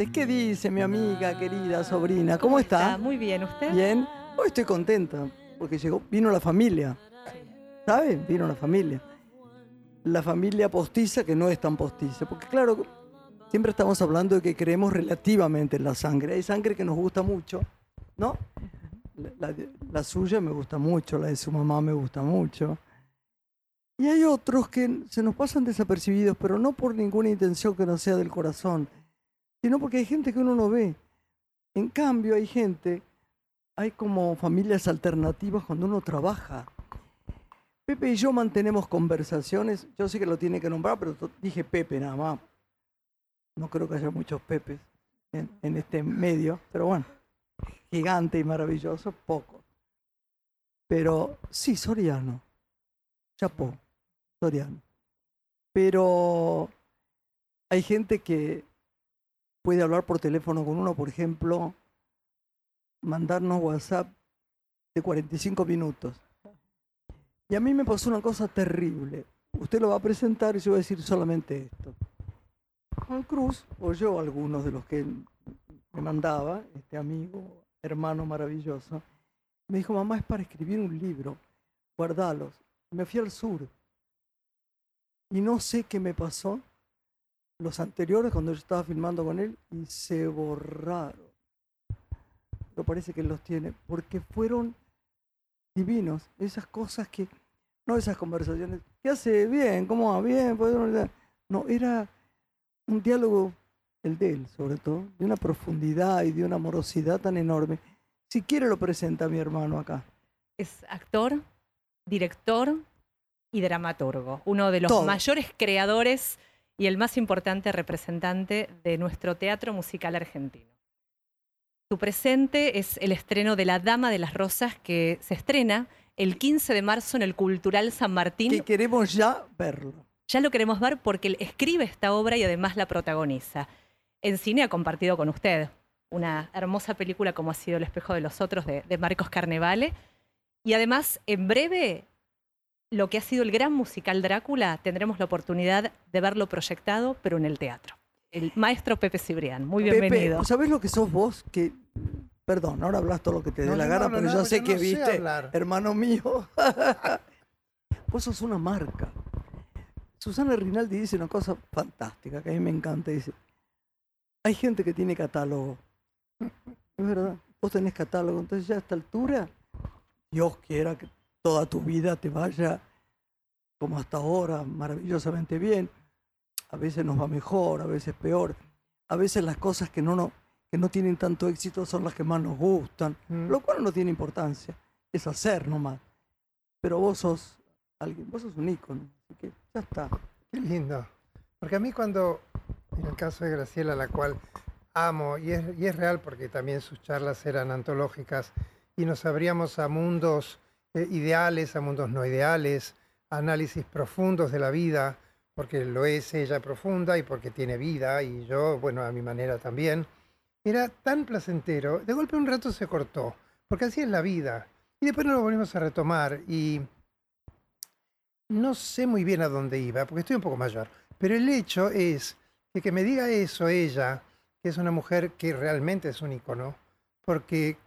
martes, ¿qué dice mi amiga, querida sobrina? ¿Cómo está? Muy bien, ¿usted? Bien. Hoy estoy contenta porque llegó, vino la familia. ¿Saben? Vino la familia. La familia postiza que no es tan postiza. Porque claro, siempre estamos hablando de que creemos relativamente en la sangre. Hay sangre que nos gusta mucho, ¿no? La, la de- la suya me gusta mucho, la de su mamá me gusta mucho. Y hay otros que se nos pasan desapercibidos, pero no por ninguna intención que no sea del corazón, sino porque hay gente que uno no ve. En cambio, hay gente, hay como familias alternativas cuando uno trabaja. Pepe y yo mantenemos conversaciones, yo sé que lo tiene que nombrar, pero dije Pepe nada más. No creo que haya muchos Pepes en, en este medio, pero bueno, gigante y maravilloso, poco. Pero sí, Soriano, chapó, Soriano. Pero hay gente que puede hablar por teléfono con uno, por ejemplo, mandarnos WhatsApp de 45 minutos. Y a mí me pasó una cosa terrible. Usted lo va a presentar y yo voy a decir solamente esto. Juan Cruz, o yo, algunos de los que me mandaba, este amigo, hermano maravilloso, me dijo, mamá, es para escribir un libro, guardalos. Me fui al sur. Y no sé qué me pasó los anteriores cuando yo estaba filmando con él y se borraron. Pero parece que él los tiene, porque fueron divinos, esas cosas que, no esas conversaciones, ¿qué hace? Bien, ¿cómo va? Bien, podemos-". no, era un diálogo, el de él sobre todo, de una profundidad y de una amorosidad tan enorme. Si quiere lo presenta mi hermano acá. Es actor, director y dramaturgo. Uno de los Todo. mayores creadores y el más importante representante de nuestro teatro musical argentino. Su presente es el estreno de La Dama de las Rosas que se estrena el 15 de marzo en el Cultural San Martín. Que queremos ya verlo. Ya lo queremos ver porque él escribe esta obra y además la protagoniza. En cine ha compartido con usted una hermosa película como ha sido El espejo de los otros de, de Marcos Carnevale. Y además, en breve, lo que ha sido el gran musical Drácula, tendremos la oportunidad de verlo proyectado, pero en el teatro. El maestro Pepe Cibrián. Muy bienvenido. Pepe, ¿sabés lo que sos vos? Que, perdón, ahora hablas todo lo que te dé No, la yo no gana, pero nada, yo sé yo que no viste, hablar. hermano mío. vos sos una marca. Susana Rinaldi dice una cosa fantástica que a mí me encanta. Dice, hay gente que tiene catálogo. Es verdad, vos tenés catálogo. Entonces ya a esta altura, Dios quiera que toda tu vida te vaya como hasta ahora, maravillosamente bien. A veces nos va mejor, a veces peor. A veces las cosas que no, no, que no tienen tanto éxito son las que más nos gustan, Mm. lo cual no tiene importancia. Es hacer nomás. Pero vos sos alguien, vos sos un ícono. Así que ya está. Qué lindo. Porque a mí cuando, en el caso de Graciela, la cual amo, y es, y es real porque también sus charlas eran antológicas, y nos abríamos a mundos eh, ideales, a mundos no ideales, análisis profundos de la vida, porque lo es ella profunda y porque tiene vida, y yo, bueno, a mi manera también. Era tan placentero, de golpe un rato se cortó, porque así es la vida. Y después no lo volvimos a retomar, y no sé muy bien a dónde iba, porque estoy un poco mayor. Pero el hecho es que que me diga eso ella, que es una mujer que realmente es un ícono, porque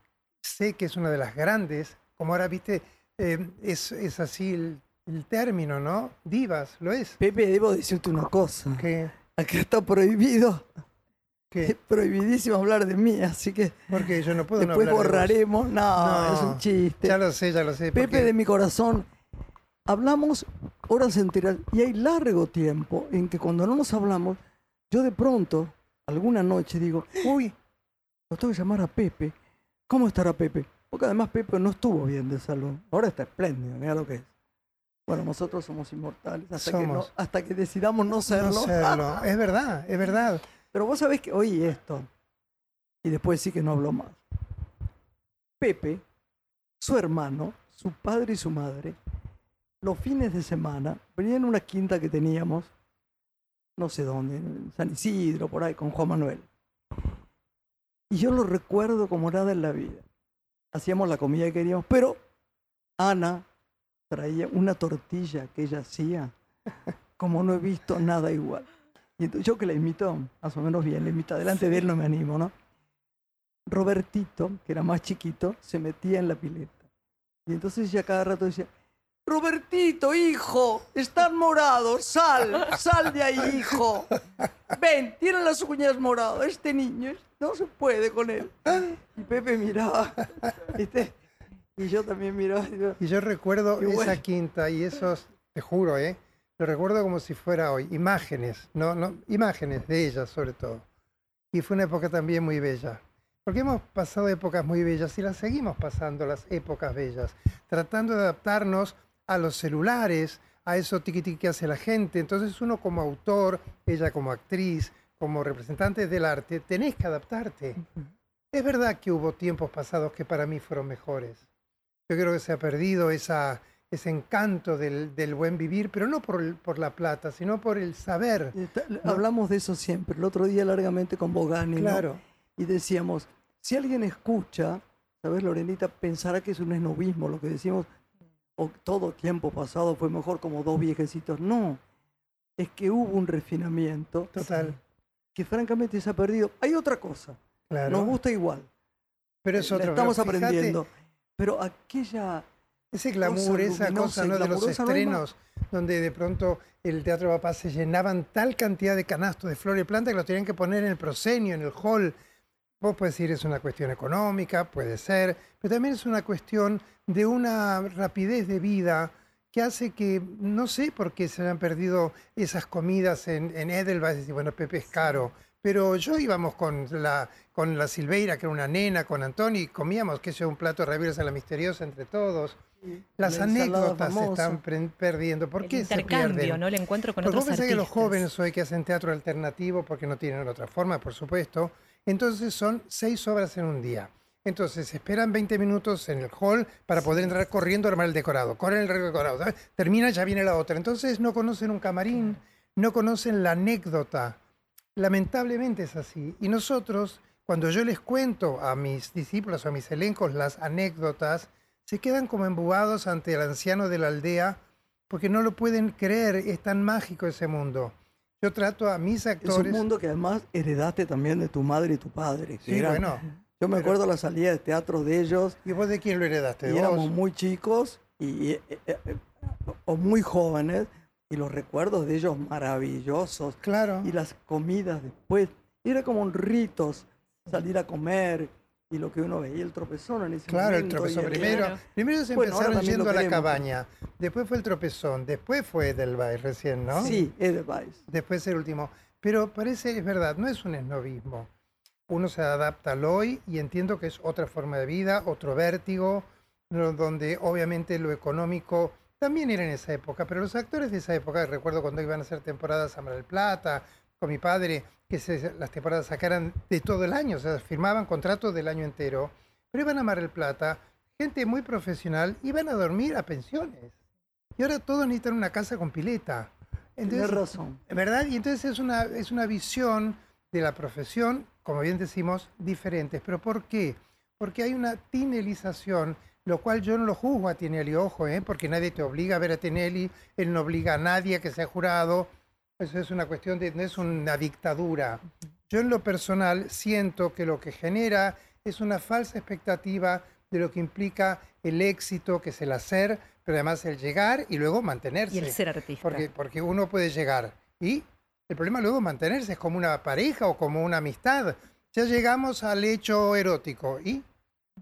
sé que es una de las grandes, como ahora viste, eh, es, es así el, el término, ¿no? Divas, lo es. Pepe, debo decirte una cosa. Que, Acá está prohibido, es que, prohibidísimo hablar de mí, así que porque yo no puedo no después de vos. borraremos. No, No, es un chiste. Ya lo sé, ya lo sé. Pepe de mi corazón, hablamos horas enteras y hay largo tiempo en que cuando no nos hablamos, yo de pronto, alguna noche digo, uy, lo tengo que llamar a Pepe. ¿Cómo estará Pepe? Porque además Pepe no estuvo bien de salud. Ahora está espléndido, mira lo que es. Bueno, nosotros somos inmortales hasta, Que, no- Somos. hasta que decidamos no serlo. No serlo. Es verdad, es verdad. Pero vos sabés que oí esto. Y después sí que no habló más. Pepe, su hermano, su padre y su madre, los fines de semana venían a una quinta que teníamos no sé dónde, en San Isidro, por ahí, con Juan Manuel. Y yo lo recuerdo como nada en la vida. Hacíamos la comida que queríamos, pero Ana traía una tortilla que ella hacía, como no he visto nada igual. Y entonces yo que la imito, más o menos bien, la imito, delante de él no me animo, ¿no? Robertito, que era más chiquito, se metía en la pileta. Y entonces ella cada rato decía, Robertito, hijo, están morados, sal, sal de ahí, hijo. Ven, tiene las uñas moradas, este niño, no se puede con él. Y Pepe miraba, ¿viste? Y yo también miraba. Y yo recuerdo esa quinta y esos, te juro, ¿eh? Lo recuerdo como si fuera hoy. Imágenes, no, no, imágenes de ella sobre todo. Y fue una época también muy bella. Porque hemos pasado épocas muy bellas y las seguimos pasando, las épocas bellas, tratando de adaptarnos a los celulares, a eso tiqui tiqui que hace la gente. Entonces uno como autor, ella como actriz, como representante del arte, tenés que adaptarte. Es verdad que hubo tiempos pasados que para mí fueron mejores. Yo creo que se ha perdido esa, ese encanto del, del buen vivir, pero no por, el- por la plata, sino por el saber. está- Hablamos de eso siempre. El otro día largamente con Bogani, ¿no? Claro, y decíamos, si alguien escucha, ¿sabes, Lorenita? Pensará que es un esnovismo lo que decimos, o todo tiempo pasado fue mejor como dos viejecitos. No, es que hubo un refinamiento total. que francamente se ha perdido. Hay otra cosa, Claro. nos gusta igual, pero es la otro. estamos pero fíjate, aprendiendo, pero aquella... Ese glamour, esa cosa ¿no? de los no estrenos, donde de pronto el Teatro Papá se llenaban tal cantidad de canastos de flor y planta que los tenían que poner en el proscenio, en el hall. Vos puedes decir es una cuestión económica, puede ser, pero también es una cuestión de una rapidez de vida que hace que, no sé por qué se hayan perdido esas comidas en, en Edelweiss, y bueno, Pepe es caro, pero yo íbamos con la, con la Silveira, que era una nena, con Antoni, y comíamos, que yo, un plato de ravioles a la misteriosa entre todos. Las la anécdotas se están perdiendo. ¿Por el qué se intercambio, pierden? ¿no? El encuentro con Porque vos otros pensás que los jóvenes hoy que hacen teatro alternativo, porque no tienen otra forma, por supuesto, entonces son seis obras en un día. Entonces esperan 20 minutos en el hall para poder entrar corriendo a armar el decorado. Corren el decorado. ¿sabes? Termina, ya viene la otra. Entonces no conocen un camarín, no conocen la anécdota. Lamentablemente es así. Y nosotros, cuando yo les cuento a mis discípulos o a mis elencos las anécdotas, se quedan como embuados ante el anciano de la aldea porque no lo pueden creer, es tan mágico ese mundo. Yo trato a mis Es un actores... mundo que además heredaste también de tu madre y tu padre. Sí, eran- bueno. Yo me pero- acuerdo la salida de teatro de ellos ¿Y vos de quién lo heredaste? y ¿De éramos vos? muy chicos y, eh, eh, eh, o muy jóvenes y los recuerdos de ellos maravillosos Claro. y las comidas después era como un ritos salir a comer y lo que uno veía el tropezón en ese Claro, el momento tropezón el- primero. Claro. Primero se Bueno, empezaron yendo a la queremos. cabaña, después fue el tropezón, después fue Edelweiss recién, ¿no? Sí, Edelweiss. Después el último. Pero parece, es verdad, no es un esnovismo. Uno se adapta al hoy y entiendo que es otra forma de vida, otro vértigo, donde obviamente lo económico también era en esa época, pero los actores de esa época, recuerdo cuando iban a hacer temporadas a Mar del Plata, con mi padre, que se- las temporadas sacaran de todo el año, o sea, firmaban contratos del año entero, pero iban a Mar del Plata, gente muy profesional, iban a dormir a pensiones. Y ahora todos necesitan una casa con pileta. Tienes razón. ¿Verdad? Y entonces es una, es una visión de la profesión, como bien decimos, diferentes. ¿Pero por qué? Porque hay una tinelización, lo cual yo no lo juzgo a Tinelli, ojo, ¿eh? porque nadie te obliga a ver a Tinelli, él no obliga a nadie a que sea jurado. Eso es una cuestión de, no es una dictadura. Yo en lo personal siento que lo que genera es una falsa expectativa de lo que implica el éxito, que es el hacer, pero además el llegar y luego mantenerse. Y el ser artista. Porque, porque uno puede llegar. Y el problema luego es mantenerse, es como una pareja o como una amistad. Ya llegamos al hecho erótico y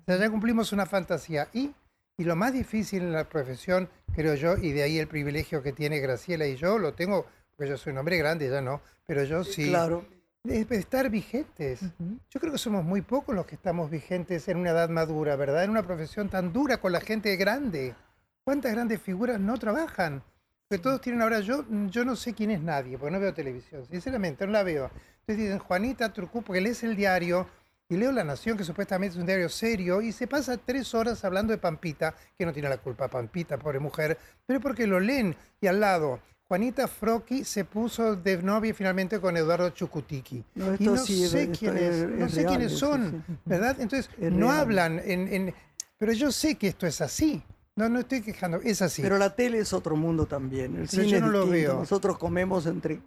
sea, ya cumplimos una fantasía. Y, y lo más difícil en la profesión, creo yo, y de ahí el privilegio que tiene Graciela y yo, lo tengo, porque yo soy un hombre grande, ya no, pero yo sí, Claro. es estar vigentes. Ujú. Yo creo que somos muy pocos los que estamos vigentes en una edad madura, ¿verdad? En una profesión tan dura con la gente grande. ¿Cuántas grandes figuras no trabajan? Que todos tienen ahora, yo, yo no sé quién es nadie, porque no veo televisión, sinceramente, no la veo. Entonces dicen Juanita Turcú, porque lees el diario y leo La Nación, que supuestamente es un diario serio, y se pasa tres horas hablando de Pampita, que no tiene la culpa, Pampita, pobre mujer, pero porque lo leen y al lado Juanita Frocchi se puso de novia finalmente con Eduardo Chucutiqui. No, y no sí sé es- no sé real, quiénes son, sí. ¿verdad? Entonces Es no real. hablan en, en- pero yo sé que esto es así. No, no estoy quejando, es así. Pero la tele es otro mundo también. El Pero cine yo es no lo veo. Nosotros comemos entre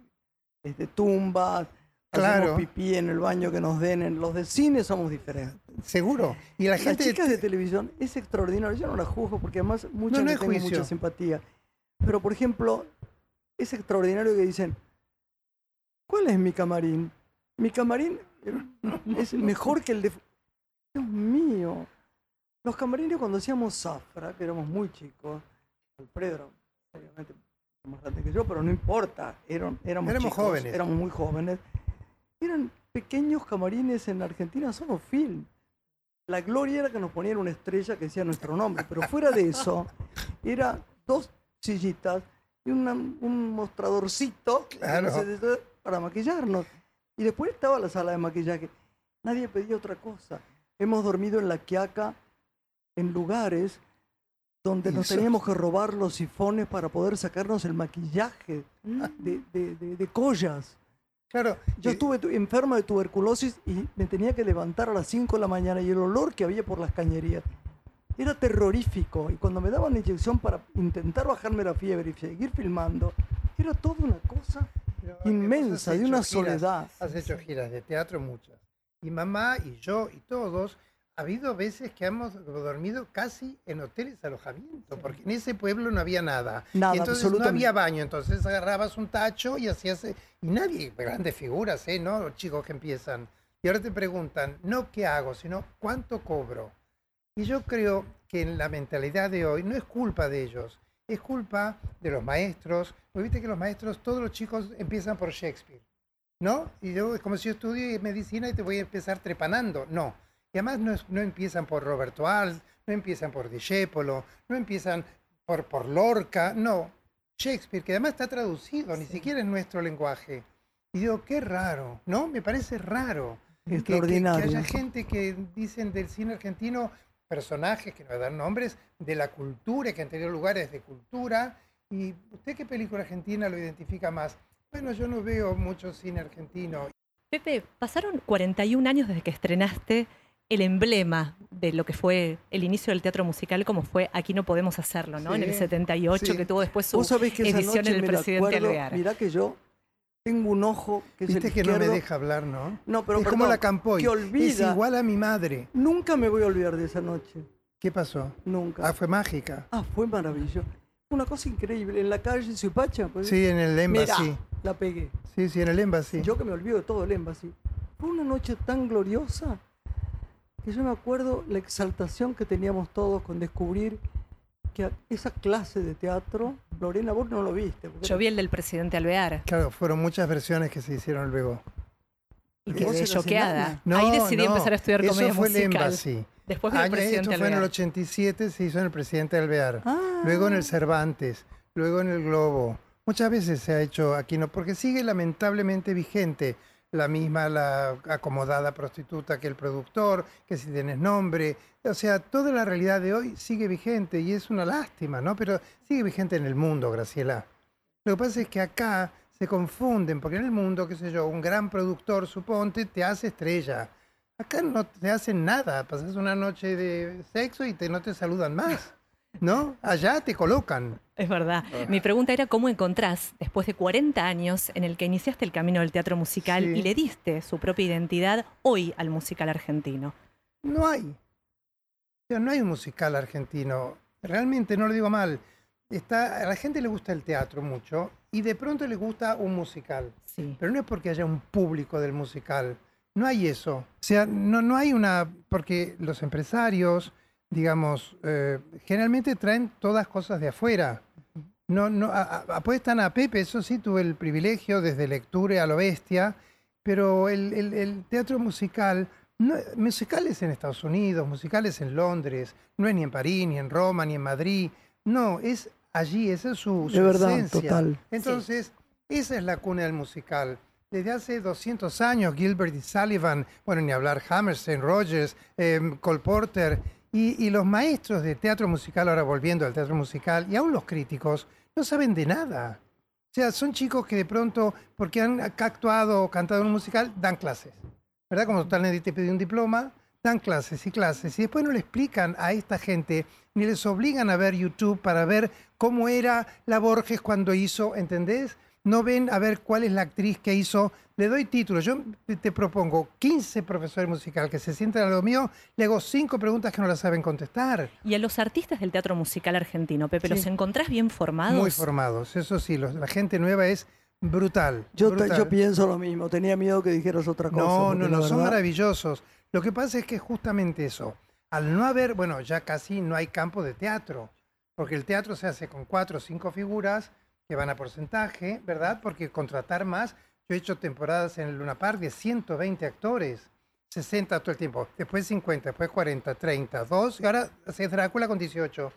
este, tumbas, Claro. hacemos pipí en el baño que nos den. En los de cine somos diferentes. Seguro. Y la Las gente chicas de televisión es extraordinario. Yo no las juzgo porque además muchas no es tengo mucha simpatía. Pero por ejemplo, es extraordinario que dicen, ¿cuál es mi camarín? Mi camarín es mejor que el de... Dios mío. Los camarines cuando hacíamos Zafra, que éramos muy chicos, Alfredo, obviamente más grande que yo, pero no importa, eran, éramos, Éramos chicos, jóvenes. éramos muy jóvenes. Eran pequeños camarines en Argentina, solo film. La gloria era que nos ponían una estrella que decía nuestro nombre, pero fuera de eso, era dos sillitas y una- un mostradorcito Claro. para maquillarnos. Y después estaba la sala de maquillaje. Nadie pedía otra cosa. Hemos dormido en la quiaca en lugares donde nos teníamos que robar los sifones para poder sacarnos el maquillaje de, de- de- de collas. Claro, Yo estuve tu- enferma de tuberculosis y me tenía que levantar a las 5 de la mañana y el olor que había por las cañerías era terrorífico. Y cuando me daban la inyección para intentar bajarme la fiebre y seguir filmando, era toda una cosa pero inmensa, de una giras, soledad. Has hecho giras de teatro muchas. Y mamá y yo y todos, ha habido veces que hemos dormido casi en hoteles alojamiento, porque en ese pueblo no había nada. Nada, y entonces no había baño, entonces agarrabas un tacho y hacías... eh, Y nadie, grandes figuras, ¿eh? ¿No? Los chicos que empiezan. Y ahora te preguntan, no qué hago, sino cuánto cobro. Y yo creo que en la mentalidad de hoy no es culpa de ellos, es culpa de los maestros. Porque viste que los maestros, todos los chicos empiezan por Shakespeare, ¿no? Y yo, es como si yo estudie medicina y te voy a empezar trepanando. No. Y además no, es- no empiezan por Roberto Alves, no empiezan por Discépolo, no empiezan por, por Lorca, no. Shakespeare, que además está traducido, ni siquiera es nuestro lenguaje. Y digo, qué raro, ¿no? Me parece raro que- que- Extraordinario. Que, haya gente que dicen del cine argentino personajes que nos dan nombres de la cultura, que han tenido lugares de cultura. ¿Y usted qué película argentina lo identifica más? Bueno, yo no veo mucho cine argentino. Pepe, pasaron 41 años desde que estrenaste el emblema de lo que fue el inicio del teatro musical, como fue Aquí no podemos hacerlo, ¿no? en el Sí, 78, sí. que tuvo después su edición en el presidente Alvear. Mirá que yo tengo un ojo que es Viste el que no me deja hablar, ¿no? No, pero es como la Campoy. que olvida. Es igual a mi madre. Nunca me voy a olvidar de esa noche. ¿Qué pasó? Nunca. Ah, fue mágica. Ah, fue maravilloso. Una cosa increíble. En la calle Suipacha, pues. Sí, en el mirá, Embassy. la pegué. Sí, sí, en el Embassy. Yo que me olvido de todo el Embassy. Fue una noche tan gloriosa que yo me acuerdo la exaltación que teníamos todos con descubrir que esa clase de teatro, Lorena, vos no lo viste. porque Yo vi el del presidente Alvear Claro, fueron muchas versiones que se hicieron luego. y ¿Vos quedé choqueada. No, Ahí decidí no, empezar a estudiar eso comedia fue el musical. Embassy. Después vi el Año- presidente esto fue en el Alvear. 87, se hizo en el Presidente Alvear. Ah, luego en el Cervantes, luego en el Globo. Muchas veces se ha hecho aquí, no, porque sigue lamentablemente vigente la misma, la acomodada prostituta que el productor, que si tienes nombre. O sea, toda la realidad de hoy sigue vigente y es una lástima, ¿no? Pero sigue vigente en el mundo, Graciela. Lo que pasa es que acá se confunden, porque en el mundo, qué sé yo, un gran productor, suponte, te hace estrella. Acá no te hacen nada, pasas una noche de sexo y te, no te saludan más, ¿no? Allá te colocan. Es verdad. Mi pregunta era cómo encontrás, después de 40 años en el que iniciaste el camino del teatro musical Sí. y le diste su propia identidad hoy al musical argentino. No hay. O sea, no hay un musical argentino. Realmente, no lo digo mal. Está, a la gente le gusta el teatro mucho y de pronto le gusta un musical. Sí. Pero no es porque haya un público del musical. No hay eso. O sea, no, no hay una... Porque los empresarios, digamos, eh, generalmente traen todas cosas de afuera. No, no, apuestan a Pepe, eso sí, tuve el privilegio desde lectura a lo bestia, pero el, el- el teatro musical, no, musicales en Estados Unidos, musicales en Londres, no es ni en París, ni en Roma, ni en Madrid, no, es allí, esa es su, su De verdad, esencia. total. Entonces, esa es la cuna del musical. Desde hace 200 años, Gilbert y Sullivan, bueno, ni hablar Hammerstein, Rogers, eh, Cole Porter, y, los maestros de teatro musical, ahora volviendo al teatro musical, y aún los críticos, no saben de nada. O sea, son chicos que de pronto, porque han actuado o cantado en un musical, dan clases. ¿Verdad? Como tal te pide un diploma, dan clases y clases. Y después no le explican a esta gente, ni les obligan a ver YouTube para ver cómo era la Borges cuando hizo, ¿entendés? No ven a ver cuál es la actriz que hizo. Le doy títulos. Yo te, propongo 15 profesores musical que se sienten a lo mío, le hago cinco preguntas que no las saben contestar. Y a los artistas del teatro musical argentino, Pepe, ¿los encontrás bien formados? Muy formados, eso sí, los- la gente nueva es brutal. Yo, te- yo pienso lo mismo, tenía miedo que dijeras otra cosa. No, no, no, son verdad- maravillosos. Lo que pasa es que justamente eso, al no haber, bueno, ya casi no hay campo de teatro, porque el teatro se hace con cuatro o cinco figuras que van a porcentaje, ¿verdad? Porque contratar más, yo he hecho temporadas en el Luna Park de 120 actores, 60 todo el tiempo, después 50, después 40, 30, 2, y ahora haces Drácula con 18.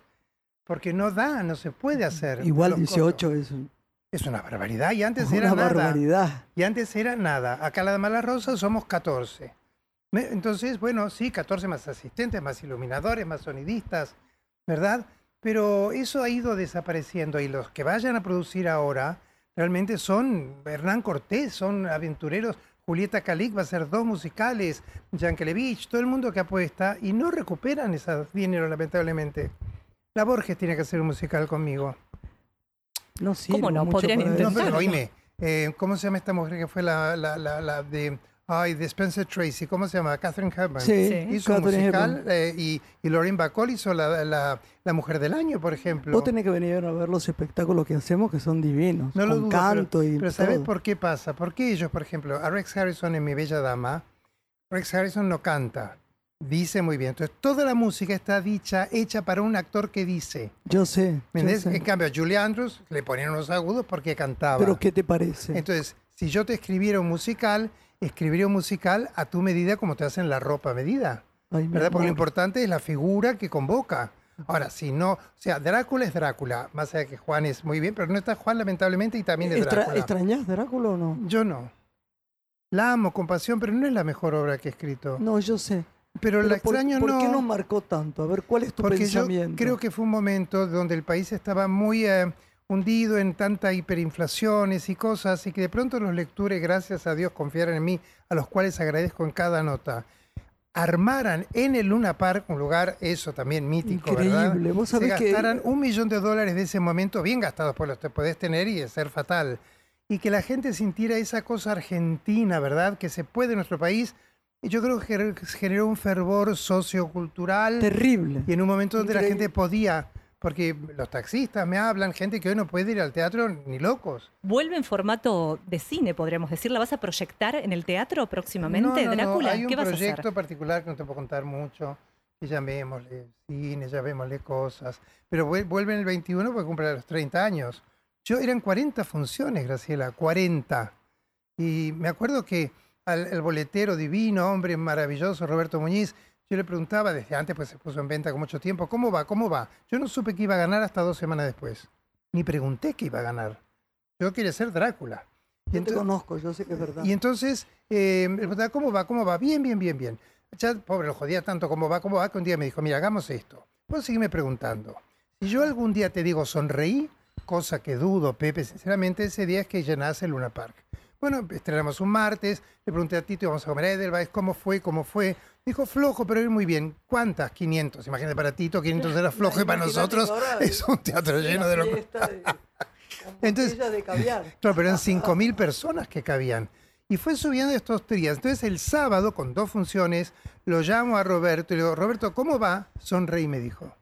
Porque no da, no se puede hacer. Igual los 18 costos. es un- Es una barbaridad. Y antes una era nada. barbaridad. Y antes era nada. Acá la Dama de las Rosas somos 14. Me- Entonces, bueno, sí, 14 más asistentes, más iluminadores, más sonidistas, ¿verdad? Pero eso ha ido desapareciendo y los que vayan a producir ahora realmente son Hernán Cortés, son aventureros. Julieta Calic va a hacer dos musicales, Yankelevich, todo el mundo que apuesta y no recuperan ese dinero, lamentablemente. La Borges tiene que hacer un musical conmigo. No sirvo ¿Cómo no? Podrían para No, pero oíme, eh, ¿cómo se llama esta mujer que fue la, la, la, la de, ay, de Spencer Tracy? ¿Cómo se llama? Catherine Hepburn. Sí, Sí. Hizo un Catherine musical eh, y, y Lauren Bacall hizo la, la, la Mujer del Año, por ejemplo. Vos tenés que venir a ver los espectáculos que hacemos, que son divinos. No lo con dudo, canto y Pero ¿sabes todo. por qué pasa? Porque ellos, por ejemplo, a Rex Harrison en Mi Bella Dama, Rex Harrison no canta, dice muy bien. Entonces, toda la música está dicha, hecha para un actor que dice. Yo sé, ¿Me yo sé. En cambio, a Julie Andrews le ponían unos agudos porque cantaba. Pero ¿qué te parece? Entonces, si yo te escribiera un musical, escribiría un musical a tu medida como te hacen la ropa a medida. Ay, ¿Verdad? Porque lo importante es la figura que convoca. Ahora, si no, o sea, Drácula es Drácula, más allá de que Juan es muy bien, pero no está Juan lamentablemente y también es Drácula. ¿Extrañás Drácula o no? Yo no. La amo con pasión, pero no es la mejor obra que he escrito. No, yo sé. pero, la Pero por, extraño ¿por no. qué nos marcó tanto? A ver, ¿cuál es tu Porque yo pensamiento? creo que fue un momento donde el país estaba muy eh, hundido en tanta hiperinflaciones y cosas, y que de pronto los lectores, gracias a Dios, confiaran en mí, a los cuales agradezco en cada nota, armaran en el Luna Park, un lugar, eso también mítico, ¿verdad? Increíble. Vos Se que gastaran un millón de dólares de ese momento, bien gastados, pues los te podés tener y de ser fatal. Y que la gente sintiera esa cosa argentina, ¿verdad? Que se puede en nuestro país. Y yo creo que gener- generó un fervor sociocultural. terrible. Y en un momento donde la gente podía, porque los taxistas me hablan, gente que hoy no puede ir al teatro ni locos. Vuelve en formato de cine, podríamos decir. ¿La vas a proyectar en el teatro próximamente, No, no, no, Drácula? Hay un ¿Qué vas a proyecto hacer? particular que no te puedo contar mucho. Que llamémosle cine, llamémosle cosas. Pero vuel- vuelve en el 21 porque cumple los 30 años. Yo eran 40 funciones, Graciela, 40. Y me acuerdo que al el boletero divino, hombre maravilloso, Roberto Muñiz, yo le preguntaba desde antes, pues se puso en venta con mucho tiempo, ¿cómo va? ¿Cómo va? Yo no supe que iba a ganar hasta dos semanas después. Ni pregunté que iba a ganar. Yo quería ser Drácula. Y Yo te entonces- conozco, yo sé que es verdad. y entonces, eh, ¿cómo va? ¿Cómo va? Bien, bien, bien, bien. Ya, pobre, lo jodía tanto, ¿cómo va? ¿Cómo va? Que un día me dijo, mira, hagamos esto. Vos seguime preguntando. Si yo algún día te digo sonreí, cosa que dudo, Pepe, sinceramente, ese día es que nace el Luna Park. Bueno, estrenamos un martes, le pregunté a Tito, vamos a comer a Edelweiss, ¿cómo fue? ¿Cómo fue? Dijo, flojo, pero ir muy bien. ¿Cuántas? 500. Imagínate, para Tito 500 era flojo y para nosotros es un teatro lleno de locura. Entonces- Entonces, de caviar. Claro, pero eran 5.000 personas que cabían. Y fue subiendo estos días. Entonces el sábado, con dos funciones, lo llamo a Roberto y le digo, Roberto, ¿cómo va? Sonreí, me dijo.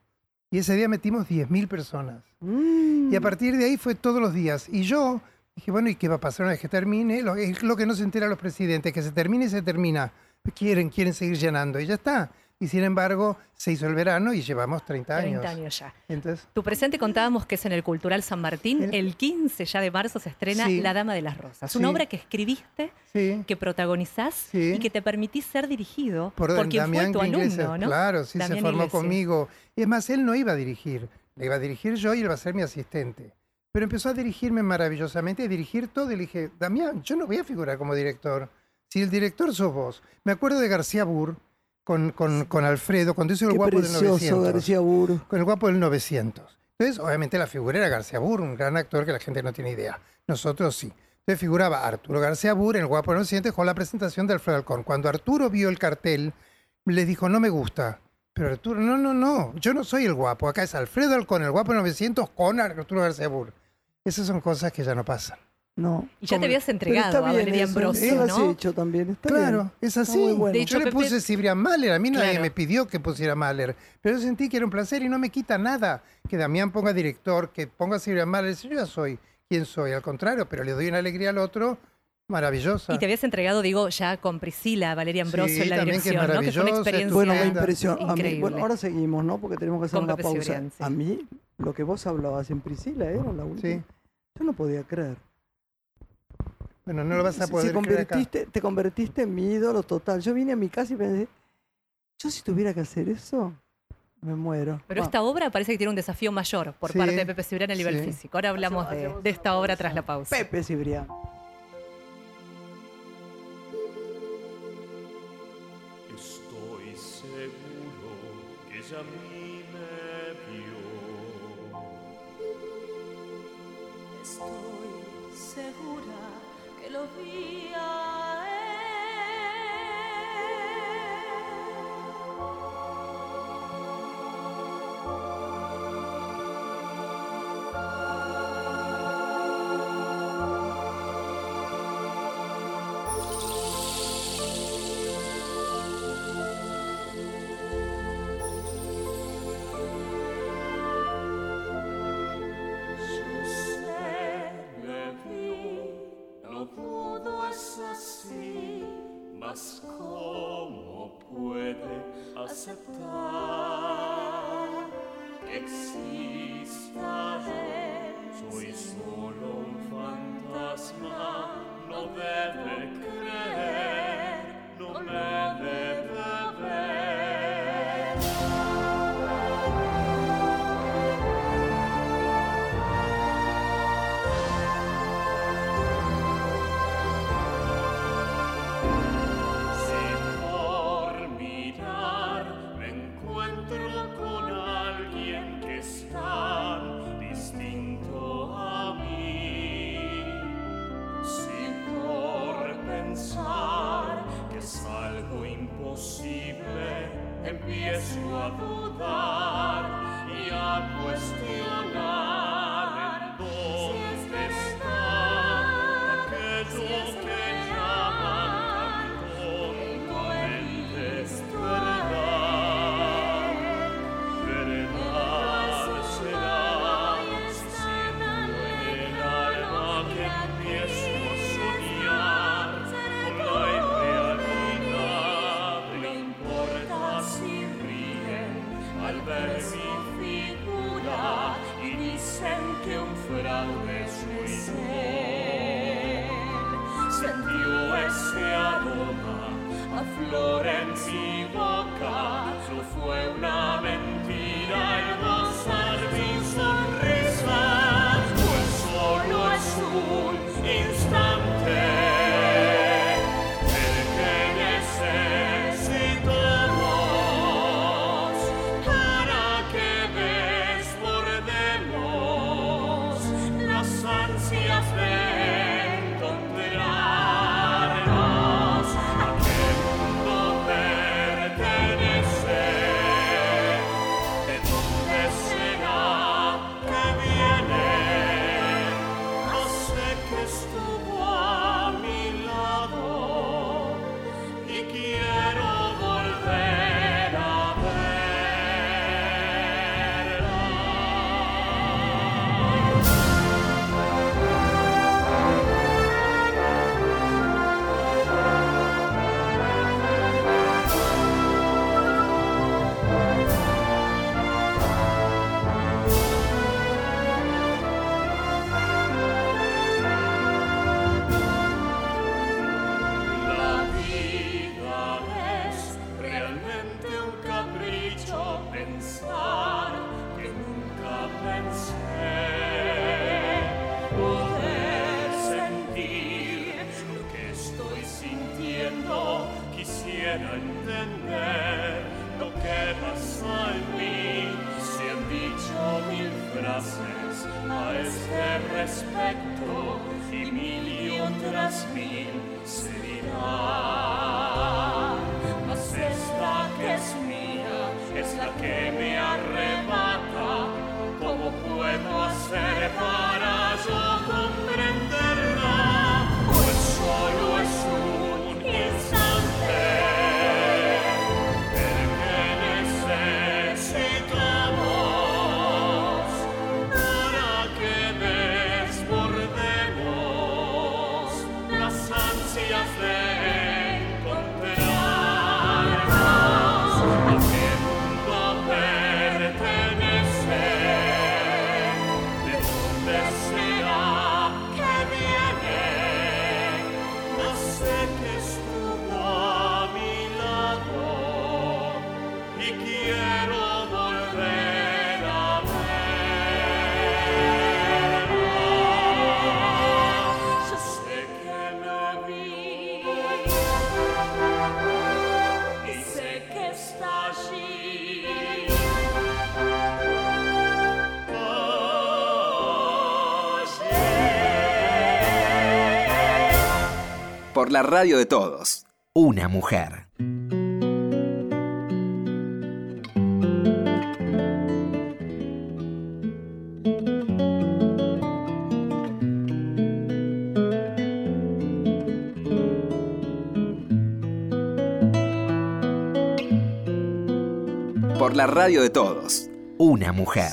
Y ese día metimos 10.000 personas. Mm. Y a partir de ahí fue todos los días. Y yo dije, bueno, ¿y qué va a pasar una vez que termine? Lo, es lo que no se entera los presidentes, que se termine y se termina. Quieren, quieren seguir llenando. Y ya está. Y sin embargo, se hizo el verano y llevamos 30 años. 30 años ya. Entonces, Tu presente contábamos que es en el Cultural San Martín. El- El 15 ya de marzo se estrena Sí. La Dama de las Rosas. Una Sí. obra que escribiste, sí. que protagonizás y que te permitís ser dirigido por por quien fue tu Iglesias, alumno, ¿no? Claro, sí, Damián se formó Iglesias. conmigo. Y es más, él no iba a dirigir, le iba a dirigir yo y él va a ser mi asistente. Pero empezó a dirigirme maravillosamente, a dirigir todo. Y le dije, Damián, yo no voy a figurar como director. Si el director sos vos. Me acuerdo de García Burr con, con, con Alfredo, cuando hizo el Qué guapo del precioso 900. García Buru. Con el guapo del 900. Entonces, obviamente la figura era García Burr, un gran actor que la gente no tiene idea. Nosotros sí. Entonces figuraba Arturo García Burr en El Guapo del Occidente con la presentación de Alfredo Alcón. Cuando Arturo vio el cartel, le dijo, no me gusta. Pero Arturo, no, no, no, yo no soy el guapo. Acá es Alfredo Alcón, el guapo del 900 con Arturo García Burr. Esas son cosas que ya no pasan. No. Y ya Como- te habías entregado está a bien Valeria eso, Ambrosio, eso lo has ¿no? hecho también. Está Claro, bien. es así. bueno. De hecho, yo le Pepe- puse Cibrian Mahler, a mí nadie Claro. me pidió que pusiera Mahler, pero yo sentí que era un placer y no me quita nada que Damián ponga director, que ponga Cibrian Mahler. Yo ya soy quien soy, al contrario, pero le doy una alegría al otro maravillosa. Y te habías entregado, digo, ya con Priscila, Valeria Ambrosio Sí, en la también que es dirección, ¿no? Que fue una experiencia Bueno, me impresionó. A mí, increíble. bueno, ahora seguimos, ¿no? Porque tenemos que hacer Con una Pepe pausa. Cibrián, sí. A mí, lo que vos hablabas en Priscila era la última. Sí. Yo no podía creer. Bueno, no lo vas a poder se creer acá. convertiste, te convertiste en mi ídolo total. Yo vine a mi casa y pensé, yo si tuviera que hacer eso, me muero. Pero Ah, esta obra parece que tiene un desafío mayor por Sí, parte de Pepe Cibrián a nivel sí. físico. Ahora hablamos Hacemos- de, hacemos de esta obra pausa. tras la pausa. Pepe Cibrián. mas como puede aceptar que exista yo soy solo un fantasma no debe creer no me debe ver que me arrebata. ¿Cómo puedo hacer la radio de todos. Una mujer. Por la radio de todos. Una mujer.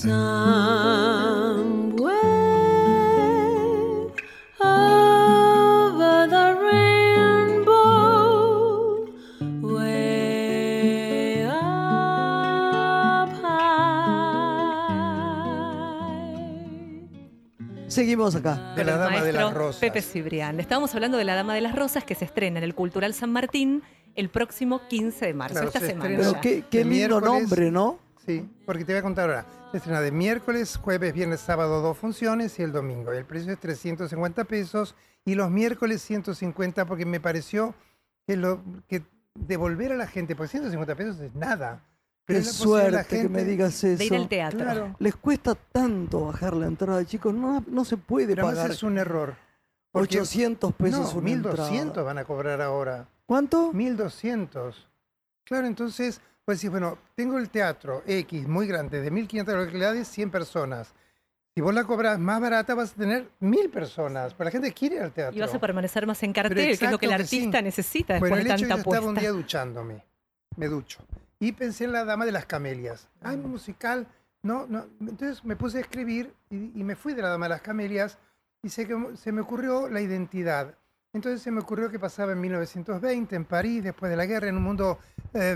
Seguimos acá. De con la Dama de las Rosas. Pepe Cibrián. Estábamos hablando de La Dama de las Rosas que se estrena en el Cultural San Martín el próximo 15 de marzo, Claro, esta se semana. Pero qué, qué De lindo nombre, ¿no? Sí, porque te voy a contar ahora. Se estrena de miércoles, jueves, viernes, sábado dos funciones y el domingo. Y el precio es 350 pesos y los miércoles 150 porque me pareció que, lo, que devolver a la gente, porque 150 pesos es nada. Qué suerte que me digas eso. de ir al teatro. Claro, Les cuesta tanto bajar la entrada, chicos. No, no se puede pero pagar es un error. Porque 800 pesos no, una 1200 entrada. van a cobrar ahora. ¿Cuánto? 1200. Claro, entonces, pues decís, bueno, tengo el teatro X muy grande, de 1500 localidades, 100 personas. Si vos la cobras más barata, vas a tener 1000 personas. Pero la gente quiere ir al teatro. Y vas a permanecer más en cartel, que es lo que el que sí. artista necesita después Bueno, el de hecho tanta que yo estaba un día duchándome. Me ducho. Y pensé en la dama de las camelias. Ay, musical. No, no. Entonces me puse a escribir y, y me fui de la dama de las camelias y se, se me ocurrió la identidad. Entonces se me ocurrió que pasaba en 1920 en París, después de la guerra, en un mundo eh,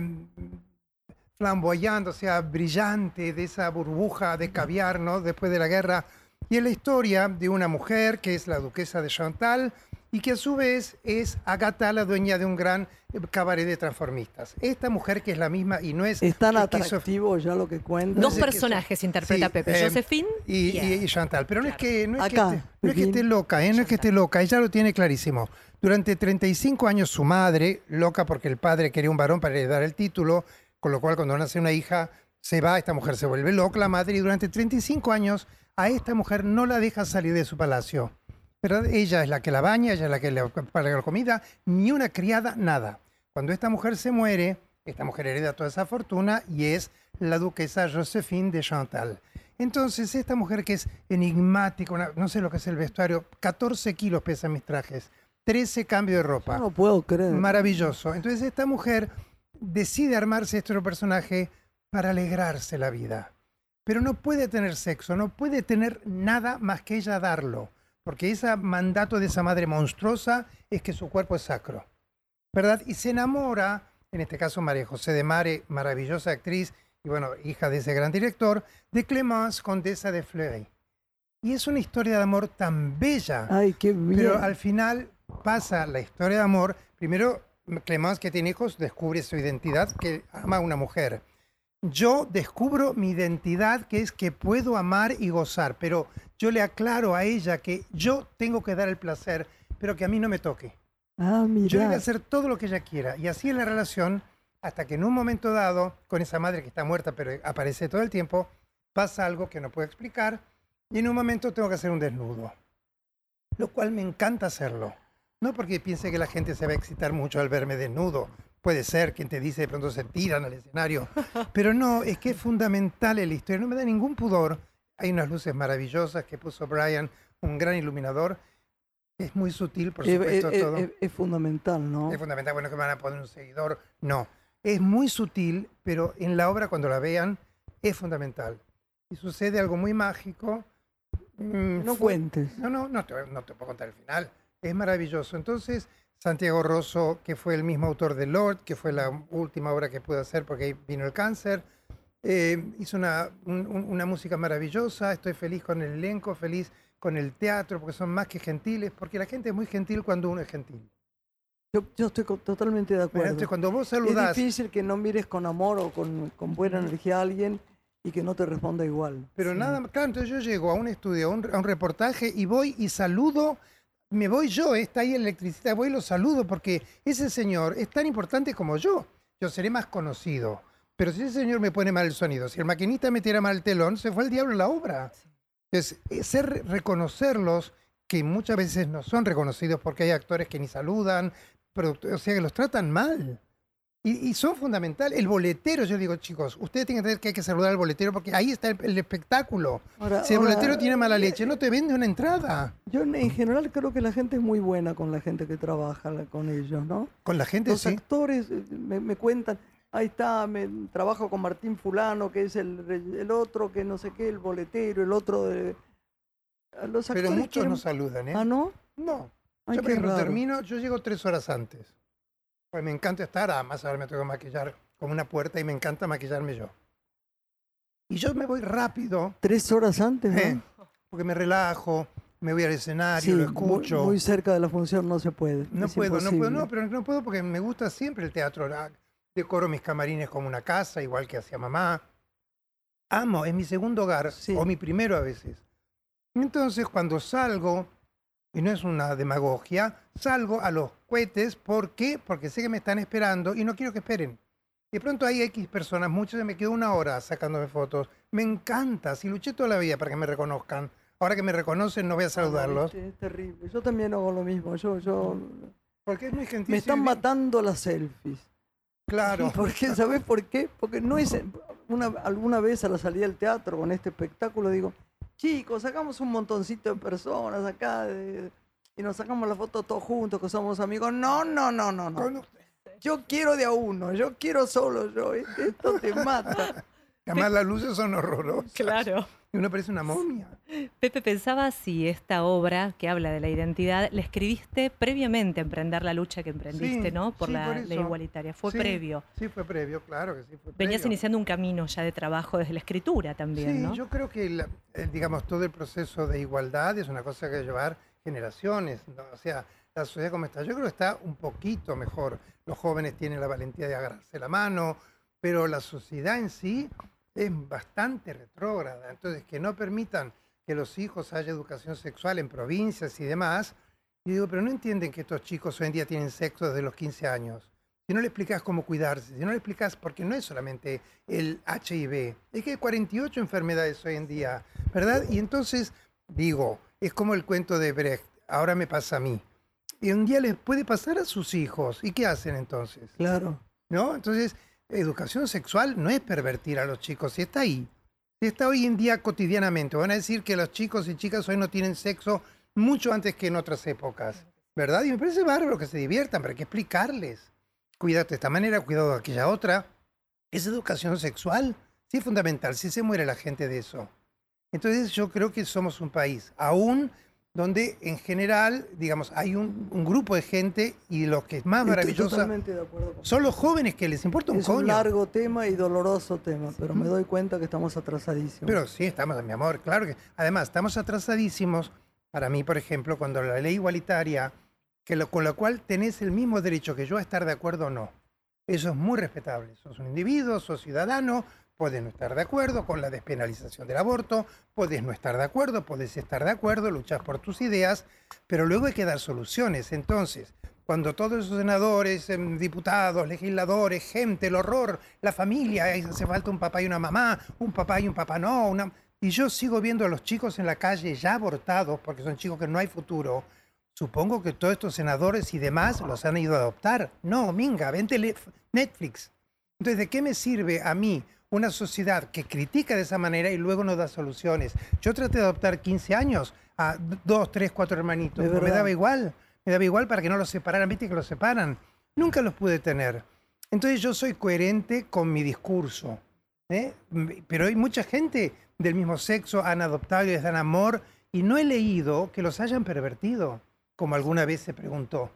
flamboyante, o sea, brillante, de esa burbuja de caviar, ¿no? Después de la guerra. Y es la historia de una mujer que es la duquesa de Chantal y que a su vez es Agatha, la dueña de un gran eh, cabaret de transformistas. Esta mujer que es la misma y no es... Es tan que quiso- atractivo ya lo que cuenta. Dos personajes interpreta Sí, Pepe, eh, Josephine y, y, y- y Chantal. Pero no es que, no es que Acá, esté, no es que esté loca, ¿eh? no es que esté loca, ella lo tiene clarísimo. Durante 35 años su madre, loca porque el padre quería un varón para heredar el título, con lo cual cuando nace una hija se va, esta mujer se vuelve loca, la madre, y durante 35 años a esta mujer no la deja salir de su palacio. ¿Verdad? Ella es la que la baña, ella es la que le paga la comida, ni una criada, nada. Cuando esta mujer se muere, esta mujer hereda toda esa fortuna y es la duquesa Josephine de Chantal. Entonces, esta mujer que es enigmática, no sé lo que es el vestuario, 14 kilos pesan mis trajes, 13 cambios de ropa. Yo no puedo creer. Maravilloso. Entonces esta mujer decide armarse este otro personaje para alegrarse la vida. Pero no puede tener sexo, no puede tener nada más que ella darlo. Porque ese mandato de esa madre monstruosa es que su cuerpo es sacro. ¿Verdad? Y se enamora, en este caso María José de Mare, maravillosa actriz y bueno, hija de ese gran director, de Clémence, condesa de Fleury. Y es una historia de amor tan bella. Ay, qué bien. Pero al final pasa la historia de amor. Primero, Clemence, que tiene hijos, descubre su identidad, que ama a una mujer. Yo descubro mi identidad, que es que puedo amar y gozar, pero yo le aclaro a ella que yo tengo que dar el placer, pero que a mí no me toque. Ah, Yo voy a mira. hacer todo lo que ella quiera. Y así es la relación, hasta que en un momento dado, con esa madre que está muerta, pero aparece todo el tiempo, pasa algo que no puedo explicar, Y en un momento tengo que hacer un desnudo, lo cual me encanta hacerlo. No porque piense que la gente se va a excitar mucho al verme desnudo. Puede ser, quien te dice de pronto se tiran al escenario. Pero no, es que es fundamental en la historia. No me da ningún pudor. Hay unas luces maravillosas que puso Brian, un gran iluminador. Es muy sutil, por Es- supuesto, es, todo. es- es fundamental, ¿no? Es fundamental, bueno, que me van a poner un seguidor. No, es muy sutil, pero en la obra cuando la vean es fundamental. Y sucede algo muy mágico. Mm, No fue- cuentes. No, no, no te, no te puedo contar el final. Es maravilloso. Entonces, Santiago Rosso, que fue el mismo autor de Lord, que fue la última obra que pude hacer porque ahí vino el cáncer, eh, hizo una, un- un- una música maravillosa. Estoy feliz con el elenco, feliz con el teatro, porque son más que gentiles, porque la gente es muy gentil cuando uno es gentil. Yo, yo estoy totalmente de acuerdo. Entonces, cuando vos Es saludás, difícil que no mires con amor o con, con buena energía a alguien y que no te responda igual. pero Sí. nada más, claro, entonces yo llego a un estudio, a un, a un reportaje y voy y saludo, me voy yo, está ahí el electricista, voy y lo saludo porque ese señor es tan importante como yo. Yo seré más conocido. Pero si ese señor me pone mal el sonido, si el maquinista me tira mal el telón, se fue el diablo la obra. Entonces, eh, ser, reconocerlos, que muchas veces no son reconocidos porque hay actores que ni saludan, o sea, que los tratan mal. Y, y son fundamentales. El boletero, yo digo, chicos, ustedes tienen que entender que hay que saludar al boletero porque ahí está el, el espectáculo. Ahora- Si el ahora, boletero tiene mala leche, no te vende una entrada. Yo en- en general creo que la gente es muy buena con la gente que trabaja con ellos, ¿no? Con la gente Los sí. actores eh, me, me cuentan, ahí está, me trabajo con Martín Fulano, que es el, otro, que no sé qué, el boletero, el otro de... Los Pero muchos quieren- no saludan, ¿eh? Ah, ¿no? No. Ay, yo, por ejemplo, raro. termino, yo llego tres horas antes. Pues me encanta estar, además ahora me tengo que maquillar como una puerta y me encanta maquillarme yo. Y yo me voy rápido, Tres horas antes, ¿no? eh, porque me relajo, me voy al escenario, Sí, lo escucho. Muy, cerca de la función no se puede. No puedo, no puedo, no, pero no puedo porque me gusta siempre el teatro. Ah, Decoro mis camarines como una casa, igual que hacía mamá. Amo, es mi segundo hogar, Sí. o mi primero a veces. Entonces, cuando salgo, y no es una demagogia, salgo a los cohetes, ¿por qué? Porque sé que me están esperando y no quiero que esperen. De pronto hay X personas, muchas me quedo una hora sacándome fotos. Me encanta, si luché toda la vida para que me reconozcan. Ahora que me reconocen no voy a saludarlos. Es, es terrible. Yo también hago lo mismo. Yo, yo... Porque es muy gentil. Me están matando las selfies. Claro. ¿Por qué? ¿Sabes por qué? Porque no es... Una, alguna vez a la salida del teatro con este espectáculo digo, chicos, sacamos un montoncito de personas acá de- y nos sacamos la foto todos juntos, que somos amigos. No, no, no, no, no. Yo quiero de a uno, yo quiero solo yo. Esto te mata. Además las luces son horrorosas. Claro. Y uno parece una momia. Pepe, pensaba si esta obra que habla de la identidad la escribiste previamente a emprender la lucha que emprendiste, Sí, ¿no? Por sí, la por ley igualitaria. Fue Sí, previo. Sí, fue previo, claro que sí fue Venías previo. iniciando un camino ya de trabajo desde la escritura también, Sí, ¿no? yo creo que la- el, digamos todo el proceso de igualdad es una cosa que llevar generaciones. ¿no? O sea, la sociedad como está, yo creo que está un poquito mejor. Los jóvenes tienen la valentía de agarrarse la mano, pero la sociedad en sí es bastante retrógrada. Entonces, que no permitan que los hijos haya educación sexual en provincias y demás. Y digo, pero no entienden que estos chicos hoy en día tienen sexo desde los 15 años. Si no le explicas cómo cuidarse, si no le explicas, porque no es solamente el HIV, es que hay 48 enfermedades hoy en día, ¿verdad? Y entonces, digo, es como el cuento de Brecht, ahora me pasa a mí. Y un día les puede pasar a sus hijos. ¿Y qué hacen entonces? Claro. ¿No? Entonces, educación sexual no es pervertir a los chicos, si está ahí. Si está hoy en día cotidianamente. Van a decir que los chicos y chicas hoy no tienen sexo mucho antes que en otras épocas, ¿verdad? Y me parece bárbaro que se diviertan, pero hay que explicarles. Cuídate de esta manera, cuidado de aquella otra. Es educación sexual, sí es fundamental, si se muere la gente de eso. Entonces yo creo que somos un país, aún donde en general, digamos, hay un, un grupo de gente y lo que es más maravilloso son los jóvenes que les importa un Es coño. un largo tema y doloroso tema, pero me doy cuenta que estamos atrasadísimos. Pero sí, estamos, mi amor, claro que. Además, estamos atrasadísimos. Para mí, por ejemplo, cuando la ley igualitaria, que lo- con la cual tenés el mismo derecho que yo a estar de acuerdo o no. Eso es muy respetable. Sos un individuo, sos ciudadano, puedes no estar de acuerdo con la despenalización del aborto, puedes no estar de acuerdo, puedes estar de acuerdo, luchas por tus ideas, pero luego hay que dar soluciones. Entonces, cuando todos esos senadores, em, diputados, legisladores, gente, el horror, la familia, hace falta un papá y una mamá, un papá y un papá no, una... y yo sigo viendo a los chicos en la calle ya abortados, porque son chicos que no hay futuro, supongo que todos estos senadores y demás los han ido a adoptar. No, minga, ven tele- Netflix. Entonces, ¿de qué me sirve a mí una sociedad que critica de esa manera y luego no da soluciones? Yo traté de adoptar 15 años a dos, tres, cuatro hermanitos. Me daba igual. Me daba igual para que no los separaran. Viste que los separan. Nunca los pude tener. Entonces yo soy coherente con mi discurso. ¿eh? Pero hay mucha gente del mismo sexo, han adoptado y les dan amor, y no he leído que los hayan pervertido, como alguna vez se preguntó.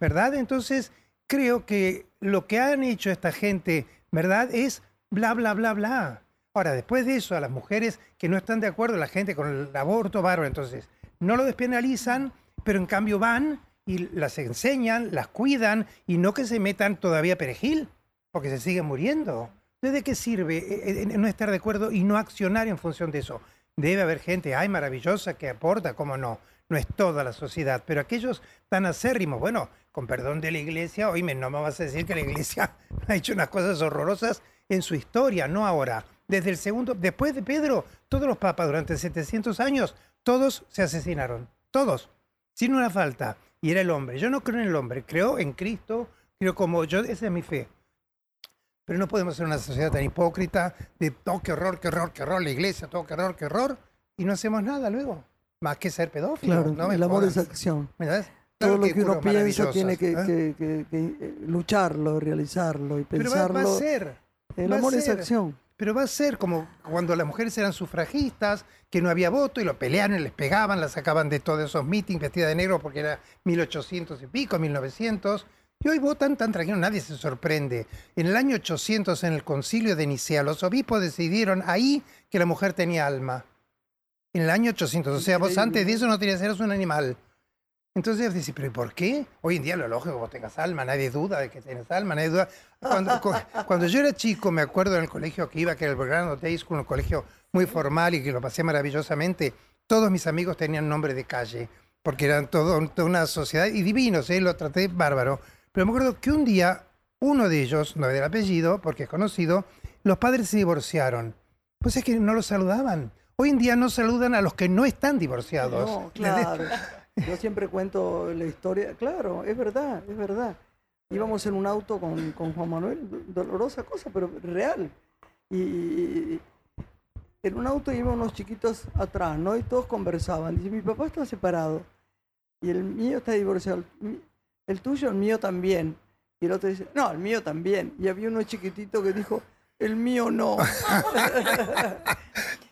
¿Verdad? Entonces creo que lo que han hecho esta gente, ¿verdad? Es bla, bla, bla, bla. Ahora, después de eso, a las mujeres que no están de acuerdo, la gente con el aborto, bárbaro, entonces, no lo despenalizan, pero en cambio van y las enseñan, las cuidan, y no que se metan todavía perejil, porque se siguen muriendo. ¿de qué sirve eh, eh, no estar de acuerdo y no accionar en función de eso? Debe haber gente, ay, maravillosa, que aporta, cómo no. No es toda la sociedad, pero aquellos tan acérrimos, bueno, con perdón de la iglesia, oíme, no me vas a decir que la iglesia ha hecho unas cosas horrorosas en su historia, no ahora. Desde el segundo, después de Pedro, todos los papas durante 700 años, todos se asesinaron, todos, sin una falta. Y era el hombre. Yo no creo en el hombre, creo en Cristo, creo como yo, esa es mi fe. Pero no podemos ser una sociedad tan hipócrita de, oh, qué horror, qué horror, qué horror, la iglesia, todo, qué horror, qué horror, y no hacemos nada luego, más que ser pedófilos. Claro, no el amor es acción. ¿Verdad? Todo lo que uno piensa tiene que, ¿eh? que- que- que, eh, lucharlo, realizarlo y Pero va, va pensarlo. a ser. El va amor es acción. Pero va a ser como cuando las mujeres eran sufragistas, que no había voto y lo pelearon y les pegaban, las sacaban de todos esos meetings vestidas de negro porque era 1800 y pico, 1900. Y hoy votan tan tranquilos, nadie se sorprende. En el año 800, en el concilio de Nicea, los obispos decidieron ahí que la mujer tenía alma. En el año 800, o sea, vos antes de eso no tenías, eras un animal. Entonces decís, pero ¿y por qué? Hoy en día lo lógico, vos tengas alma, nadie duda de que tienes alma, nadie duda. Cuando, cu- cuando yo era chico, me acuerdo en el colegio que iba, que era el Belgrano Day School, un colegio muy formal y que lo pasé maravillosamente, todos mis amigos tenían nombre de calle, porque eran todo, toda una sociedad, y divinos, ¿eh? lo traté bárbaro. Pero me acuerdo que un día, uno de ellos, no del apellido, porque es conocido, los padres se divorciaron. Pues es que no los saludaban. Hoy en día no saludan a los que no están divorciados. No, claro. Yo siempre cuento la historia. Claro, es verdad, es verdad. Íbamos en un auto con, con Juan Manuel, do- dolorosa cosa, pero real. Y, en un auto iban unos chiquitos atrás, ¿no? Y todos conversaban. Dice, mi papá está separado. Y el mío está divorciado. El tuyo, el mío también. Y el otro dice, no, el mío también. Y había uno chiquitito que dijo, el mío no.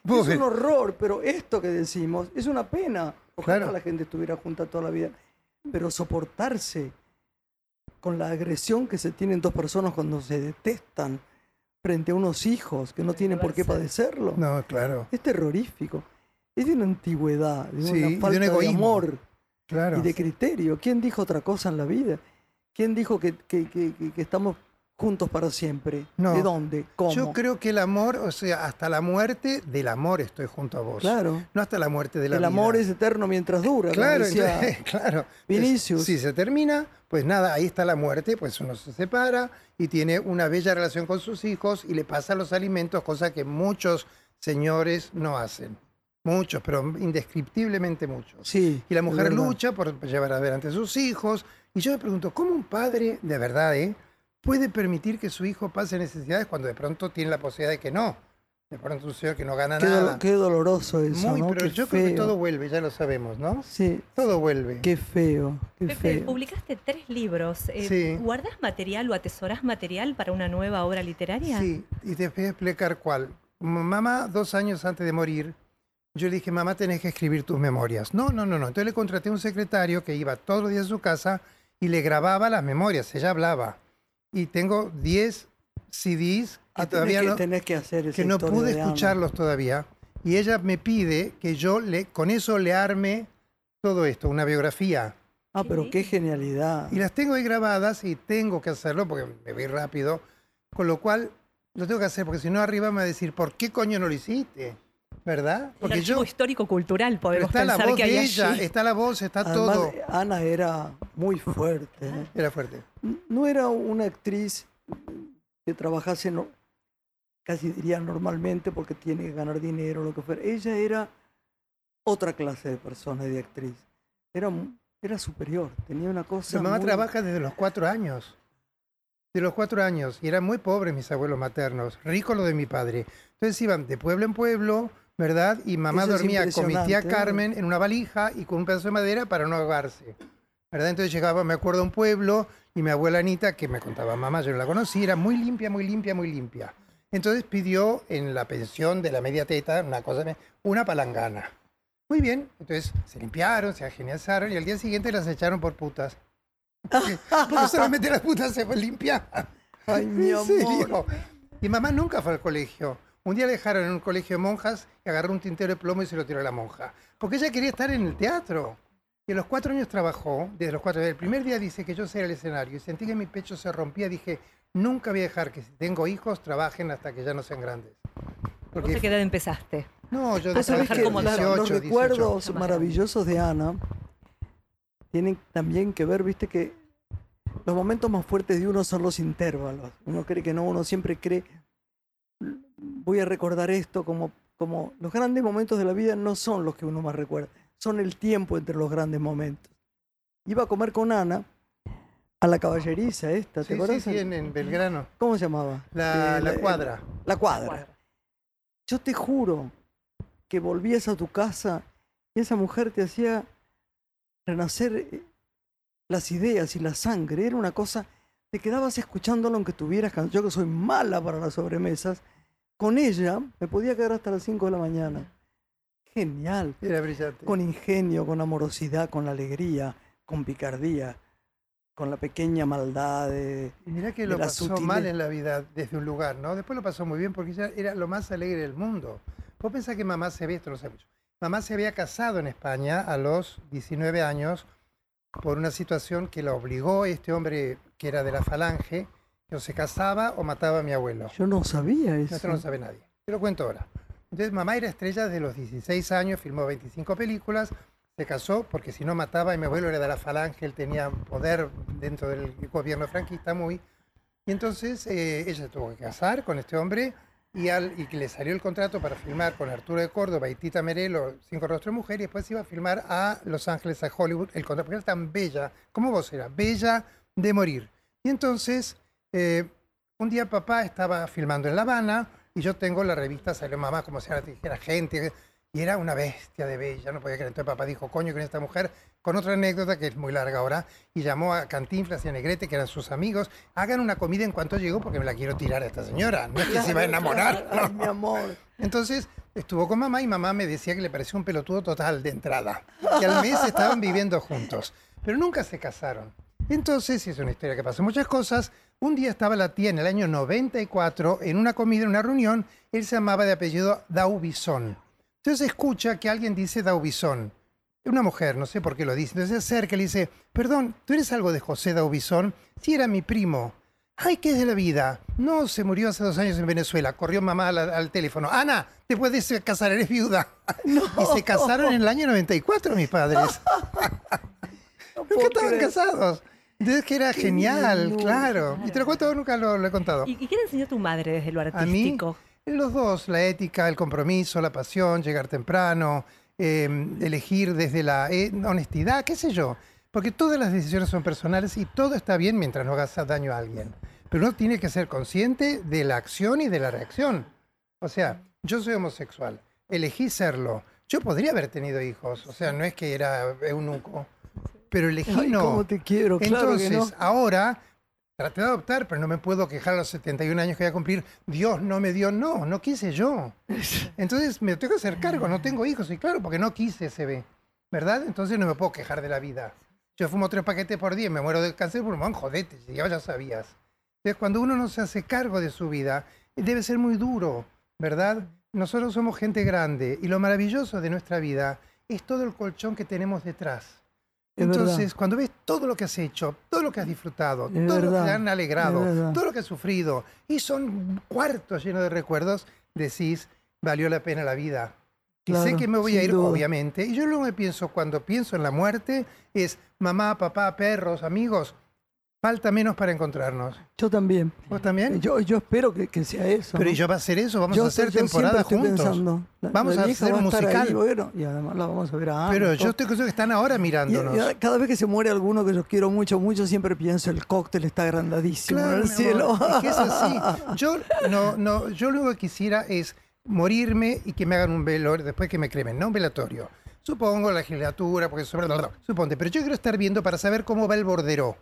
Es un horror, pero esto que decimos es una pena. Ojalá Claro. la gente estuviera junta toda la vida. Pero soportarse con la agresión que se tienen dos personas cuando se detestan frente a unos hijos que no tienen por qué padecerlo, No, claro, es terrorífico. Es de una antigüedad, de Sí, y una de un falta de, egoísmo. amor claro. y de criterio. ¿Quién dijo otra cosa en la vida? ¿Quién dijo que, que- que- que- que estamos juntos para siempre? No. ¿De dónde? ¿Cómo? Yo creo que el amor, o sea, hasta la muerte del amor estoy junto a vos. Claro. No hasta la muerte de la El vida. amor es eterno mientras dura. Claro, decía entonces, claro. Vinicius. Si se termina, pues nada, ahí está la muerte, pues uno se separa y tiene una bella relación con sus hijos y le pasa los alimentos, cosa que muchos señores no hacen. Muchos, pero indescriptiblemente muchos. Sí. Y la mujer lucha por llevar adelante a sus hijos. Y yo me pregunto, ¿cómo un padre, de verdad, eh, puede permitir que su hijo pase necesidades cuando de pronto tiene la posibilidad de que no? De pronto un señor que no gana Qué, nada. dolo- qué doloroso eso, Muy, ¿no? pero Qué yo creo que feo. todo vuelve, ya lo sabemos, ¿no? Sí, Todo vuelve. qué feo, qué Pepe, feo. publicaste tres libros. Eh, Sí. ¿Guardás material o atesorás material para una nueva obra literaria? Sí, y te voy a explicar cuál. Mamá, dos años antes de morir, yo le dije, mamá, tenés que escribir tus memorias. No, no, no, no. Entonces le contraté a un secretario que iba todos los días a su casa y le grababa las memorias, ella hablaba. Y tengo 10 CDs que Ah, tenés todavía que, no, tenés que hacer que no pude escucharlos todavía. Y ella me pide que yo le, con eso le arme todo esto, una biografía. Ah, pero qué genialidad. Y las tengo ahí grabadas y tengo que hacerlo porque me voy rápido. Con lo cual, lo tengo que hacer porque si no arriba me va a decir, ¿por qué coño no lo hiciste? ¿Verdad? Porque archivo yo... histórico-cultural, pero podemos está la pensar voz que hay de allí. ella, está la voz, está Además, todo. Ana era muy fuerte. ¿eh? Era fuerte. No era una actriz que trabajase en, casi diría normalmente porque tiene que ganar dinero, lo que fuera. Ella era otra clase de persona y de actriz. Era, era superior, tenía una cosa. Mi mamá muy- trabaja desde los cuatro años. De los cuatro años. Y eran muy pobres mis abuelos maternos. Rico lo de mi padre. Entonces iban de pueblo en pueblo, ¿verdad? Y mamá Eso dormía con mi tía. Carmen en una valija y con un pedazo de madera para no ahogarse. ¿Verdad? Entonces llegaba, me acuerdo, a un pueblo y mi abuela Anita, que me contaba mamá, yo no la conocí, era muy limpia, muy limpia, muy limpia. Entonces pidió en la pensión de la media teta, una cosa, una palangana. Muy bien, entonces se limpiaron, se agenizaron y al día siguiente las echaron por putas. Porque, porque solamente las putas se limpian. Ay, mi ¿En amor. serio? Y mamá nunca fue al colegio. Un día le dejaron en un colegio de monjas y agarró un tintero de plomo y se lo tiró a la monja. Porque ella quería estar en el teatro. Y a los cuatro años trabajó, desde los cuatro. El primer día dice que yo sé el escenario y sentí que mi pecho se rompía. Dije, nunca voy a dejar que si tengo hijos trabajen hasta que ya no sean grandes. ¿Vos a qué edad empezaste? no, yo Vos sabés trabajar que como la- 18, los 18. recuerdos maravillosos de Ana tienen también que ver, viste, que los momentos más fuertes de uno son los intervalos. Uno cree que no, uno siempre cree, voy a recordar esto como, como los grandes momentos de la vida no son los que uno más recuerda, son el tiempo entre los grandes momentos. Iba a comer con Ana a la caballeriza esta, ¿te Sí, sí, acuerdas? sí, en, en Belgrano. ¿Cómo se llamaba? La, Eh, la cuadra. La cuadra. Yo te juro que volvías a tu casa y esa mujer te hacía renacer eh, las ideas y la sangre. Era una cosa, te quedabas escuchándolo aunque tuvieras Yo que soy mala para las sobremesas, con ella me podía quedar hasta las 5 de la mañana. Genial. Era brillante. Con ingenio, con amorosidad, con alegría, con picardía, con la pequeña maldad de... Y mirá que de lo pasó mal en la vida desde un lugar, ¿no? Después lo pasó muy bien porque ella era lo más alegre del mundo. Vos pensás que mamá se había, esto no sé mucho, mamá se había casado en España a los 19 años por una situación que la obligó este hombre que era de la falange, o se casaba o mataba a mi abuelo. Yo no sabía eso. Esto no lo sabe nadie. Te lo cuento ahora. Entonces, mamá era estrella desde los 16 años, filmó 25 películas, se casó porque si no mataba a mi abuelo era de la falange, él tenía poder dentro del gobierno franquista muy. Y entonces eh, ella tuvo que casar con este hombre y, al, y le salió el contrato para filmar con Arturo de Córdoba y Tita Merelo, Cinco Rostros de Mujer, y después iba a filmar a Los Ángeles, a Hollywood, el contrato, porque era tan bella, como vos era, bella de morir. Y entonces, eh, un día papá estaba filmando en La Habana y yo tengo la revista, salió mamá como si ahora te dijera gente, y era una bestia de bella, no podía creer. Entonces papá dijo, coño, con esta mujer, con otra anécdota que es muy larga ahora, y llamó a Cantinflas y a Negrete, que eran sus amigos, hagan una comida en cuanto llegó porque me la quiero tirar a esta señora, no es que se va a enamorar. Ay, no. mi amor. Entonces estuvo con mamá y mamá me decía que le parecía un pelotudo total de entrada. Que al mes estaban viviendo juntos, pero nunca se casaron. Entonces, y es una historia que pasó muchas cosas, un día estaba la tía en el año 94 en una comida, en una reunión, él se llamaba de apellido Daubison. Entonces escucha que alguien dice Daubison. Una mujer, no sé por qué lo dice. Entonces se acerca y le dice, perdón, ¿tú eres algo de José Daubison? Sí, era mi primo. Ay, ¿qué es de la vida? No, se murió hace dos años en Venezuela. Corrió mamá al, al teléfono. Ana, te puedes casar, eres viuda. Y se casaron en el año 94 mis padres. No Nunca estaban creer. casados. Entonces que era genial, claro. Y te lo cuento, nunca lo, lo he contado. ¿Y, y qué le enseñó tu madre desde lo A mí, artístico? los dos, la ética, el compromiso, la pasión, llegar temprano, eh, elegir desde la eh, honestidad, qué sé yo. Porque todas las decisiones son personales y todo está bien mientras no hagas daño a alguien. Pero uno tiene que ser consciente de la acción y de la reacción. O sea, yo soy homosexual, elegí serlo. Yo podría haber tenido hijos, o sea, no es que era eunuco, pero elegí Ay, no. cómo te quiero, claro Entonces, que no. ahora traté de adoptar, pero no me puedo quejar a los 71 años que voy a cumplir. Dios no me dio, no, no quise yo. Entonces me tengo que hacer cargo, no tengo hijos, y claro, porque no quise se ve, ¿verdad? Entonces no me puedo quejar de la vida. Yo fumo tres paquetes por día, y me muero de cáncer de pulmón, jodete, ya ya sabías. Entonces cuando uno no se hace cargo de su vida, debe ser muy duro, ¿verdad? Nosotros somos gente grande y lo maravilloso de nuestra vida es todo el colchón que tenemos detrás. Es Entonces, verdad. cuando ves todo lo que has hecho, todo lo que has disfrutado, Es todo lo que te han alegrado, todo lo que has sufrido, y son cuartos llenos de recuerdos, decís, valió la pena la vida. Y sé Claro, que me voy a ir, duda. obviamente. Y yo lo que pienso cuando pienso en la muerte es mamá, papá, perros, amigos. Falta menos para encontrarnos. Yo también. ¿Vos también? Yo, yo espero que, que sea eso. Pero ¿no? ¿y yo va a hacer eso? Vamos Yo a hacer yo temporada estoy juntos. pensando, la- Vamos la a hacer va un musical. ahí, bueno, y además la vamos a ver a Pero yo estoy consciente que están ahora Y- mirándonos. y cada vez que se muere alguno que yo quiero mucho, mucho, siempre pienso el cóctel está agrandadísimo Claro, en el cielo. es que es así. Yo, no, no, yo lo que quisiera es morirme y que me hagan un velorio, después que me cremen, no un velatorio. Supongo la legislatura, porque sobre suponte, pero yo quiero estar viendo para saber cómo va el bordero.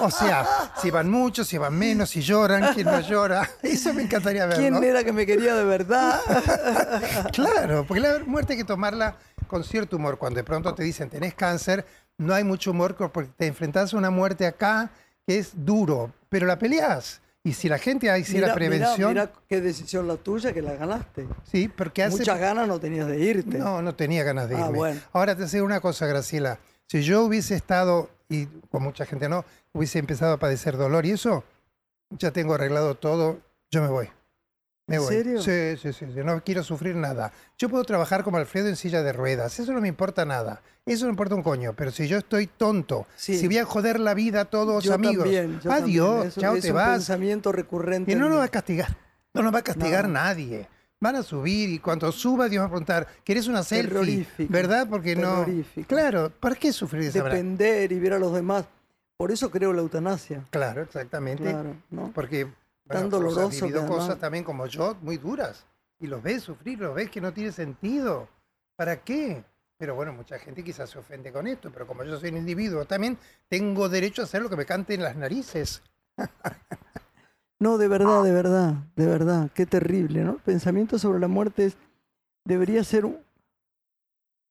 O sea, si van muchos, si van menos, si lloran, quién no llora. Eso me encantaría verlo. ¿Quién era que me quería de verdad? Claro, porque la muerte hay que tomarla con cierto humor. Cuando de pronto te dicen tenés cáncer, no hay mucho humor porque te enfrentás a una muerte acá que es duro, pero la peleás. Y si la gente hiciera Mirá, prevención, Mira, qué decisión la tuya que la ganaste. sí, porque hace Muchas ganas no tenías de irte. No, no tenía ganas de Ah, irme. bueno. Ahora te sé una cosa, Graciela. Si yo hubiese estado, y con mucha gente no, hubiese empezado a padecer dolor y eso, ya tengo arreglado todo, yo me voy. Me ¿En voy. serio? Sí, sí, sí, sí, No quiero sufrir nada. Yo puedo trabajar como Alfredo en silla de ruedas. Eso no me importa nada. Eso no importa un coño. Pero si yo estoy tonto, Sí. si voy a joder la vida a todos yo amigos, también. yo adiós, también. Chao, es te un vas. pensamiento recurrente. Y no en nos va a castigar. No nos va a castigar No. nadie. Van a subir y cuando suba Dios va a preguntar, ¿querés una selfie? ¿Verdad? Porque no... Claro, ¿para qué sufrir esa? Depender y ver a los demás. Por eso creo la eutanasia. Claro, exactamente. Claro, ¿no? Porque Tan bueno, has doloroso vivido que cosas también como yo, muy duras. Y los ves sufrir, los ves que no tiene sentido. ¿Para qué? Pero bueno, mucha gente quizás se ofende con esto, pero como yo soy un individuo, también tengo derecho a hacer lo que me cante en las narices. No, de verdad, de verdad, de verdad. Qué terrible, ¿no? El pensamiento sobre la muerte es- debería ser un-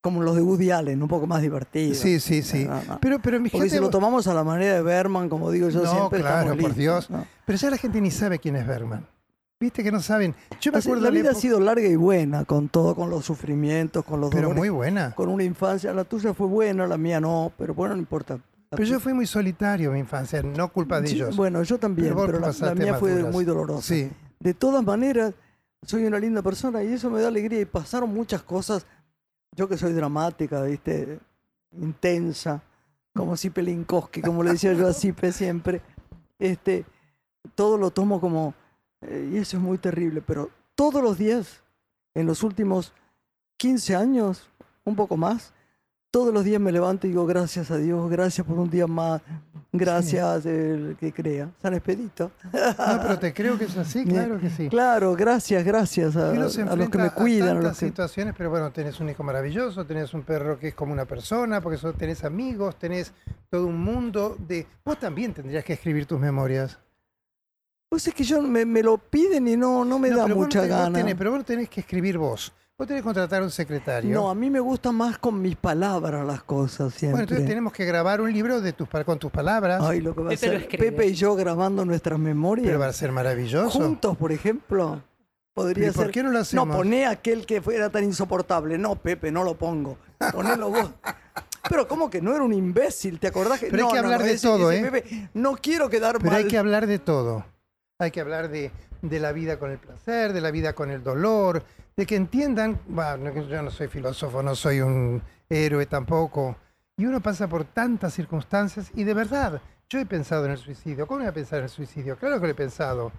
como los de Woody Allen, un poco más divertido. Sí, sí, sí. No, no. Pero, pero mi Porque gente- si lo tomamos a la manera de Berman, como digo yo No, siempre, claro, estamos por listos, Dios. ¿no? pero ya la gente ni sabe quién es Berman. Viste que no saben. Yo me Así, acuerdo la vida ha sido larga y buena, con todo, con los sufrimientos, con los pero dolores, muy buena. con una infancia. La tuya fue buena, la mía no, pero bueno, no importa. Pero yo fui muy solitario en mi infancia, no culpa de ellos. Bueno, yo también, Pero pero, la- la, mía fue muy dolorosa. Sí. De todas maneras, soy una linda persona y eso me da alegría. Y pasaron muchas cosas. Yo que soy dramática, ¿viste? Intensa, como Sipe Linkowski, como le decía yo a Sipe siempre. Este, todo lo tomo como. eh, y eso es muy terrible, pero todos los días, en los últimos 15 años, un poco más, todos los días me levanto y digo gracias a Dios, gracias por un día más, gracias el que crea. San Expedito. No, pero te creo que es así, claro que sí. Claro, gracias, gracias a, los que me cuidan. a a los que- situaciones, pero bueno, tenés un hijo maravilloso, tenés un perro que es como una persona, porque tenés amigos, tenés todo un mundo de... Vos también tendrías que escribir tus memorias. Pues es que yo me, me lo piden y no, no me No, da vos mucha vos gana. tenés- pero vos tenés que escribir vos. Vos tenés que contratar a un secretario. No, a mí me gusta más con mis palabras las cosas siempre. bueno, entonces tenemos que grabar un libro de tus, con tus palabras, Ay, lo que va a Pepe ser. Pepe y yo grabando nuestras memorias. pero va a ser maravilloso. Juntos, por ejemplo. Podría ¿Y por ser. qué no lo hacemos? No, poné aquel que fuera tan insoportable. No, Pepe, no lo pongo. Ponelo vos. Pero ¿cómo que no era un imbécil? ¿Te acordás que Pero hay no, que no, hablar no, de ese- todo, ese ¿eh? Pepe, no quiero quedar Pero mal. hay que hablar de todo. Hay que hablar de, de la vida con el placer, de la vida con el dolor, de que entiendan, bueno, yo no soy filósofo, no soy un héroe tampoco, y uno pasa por tantas circunstancias y de verdad, yo he pensado en el suicidio. ¿Cómo voy a pensar en el suicidio? Claro que lo he pensado.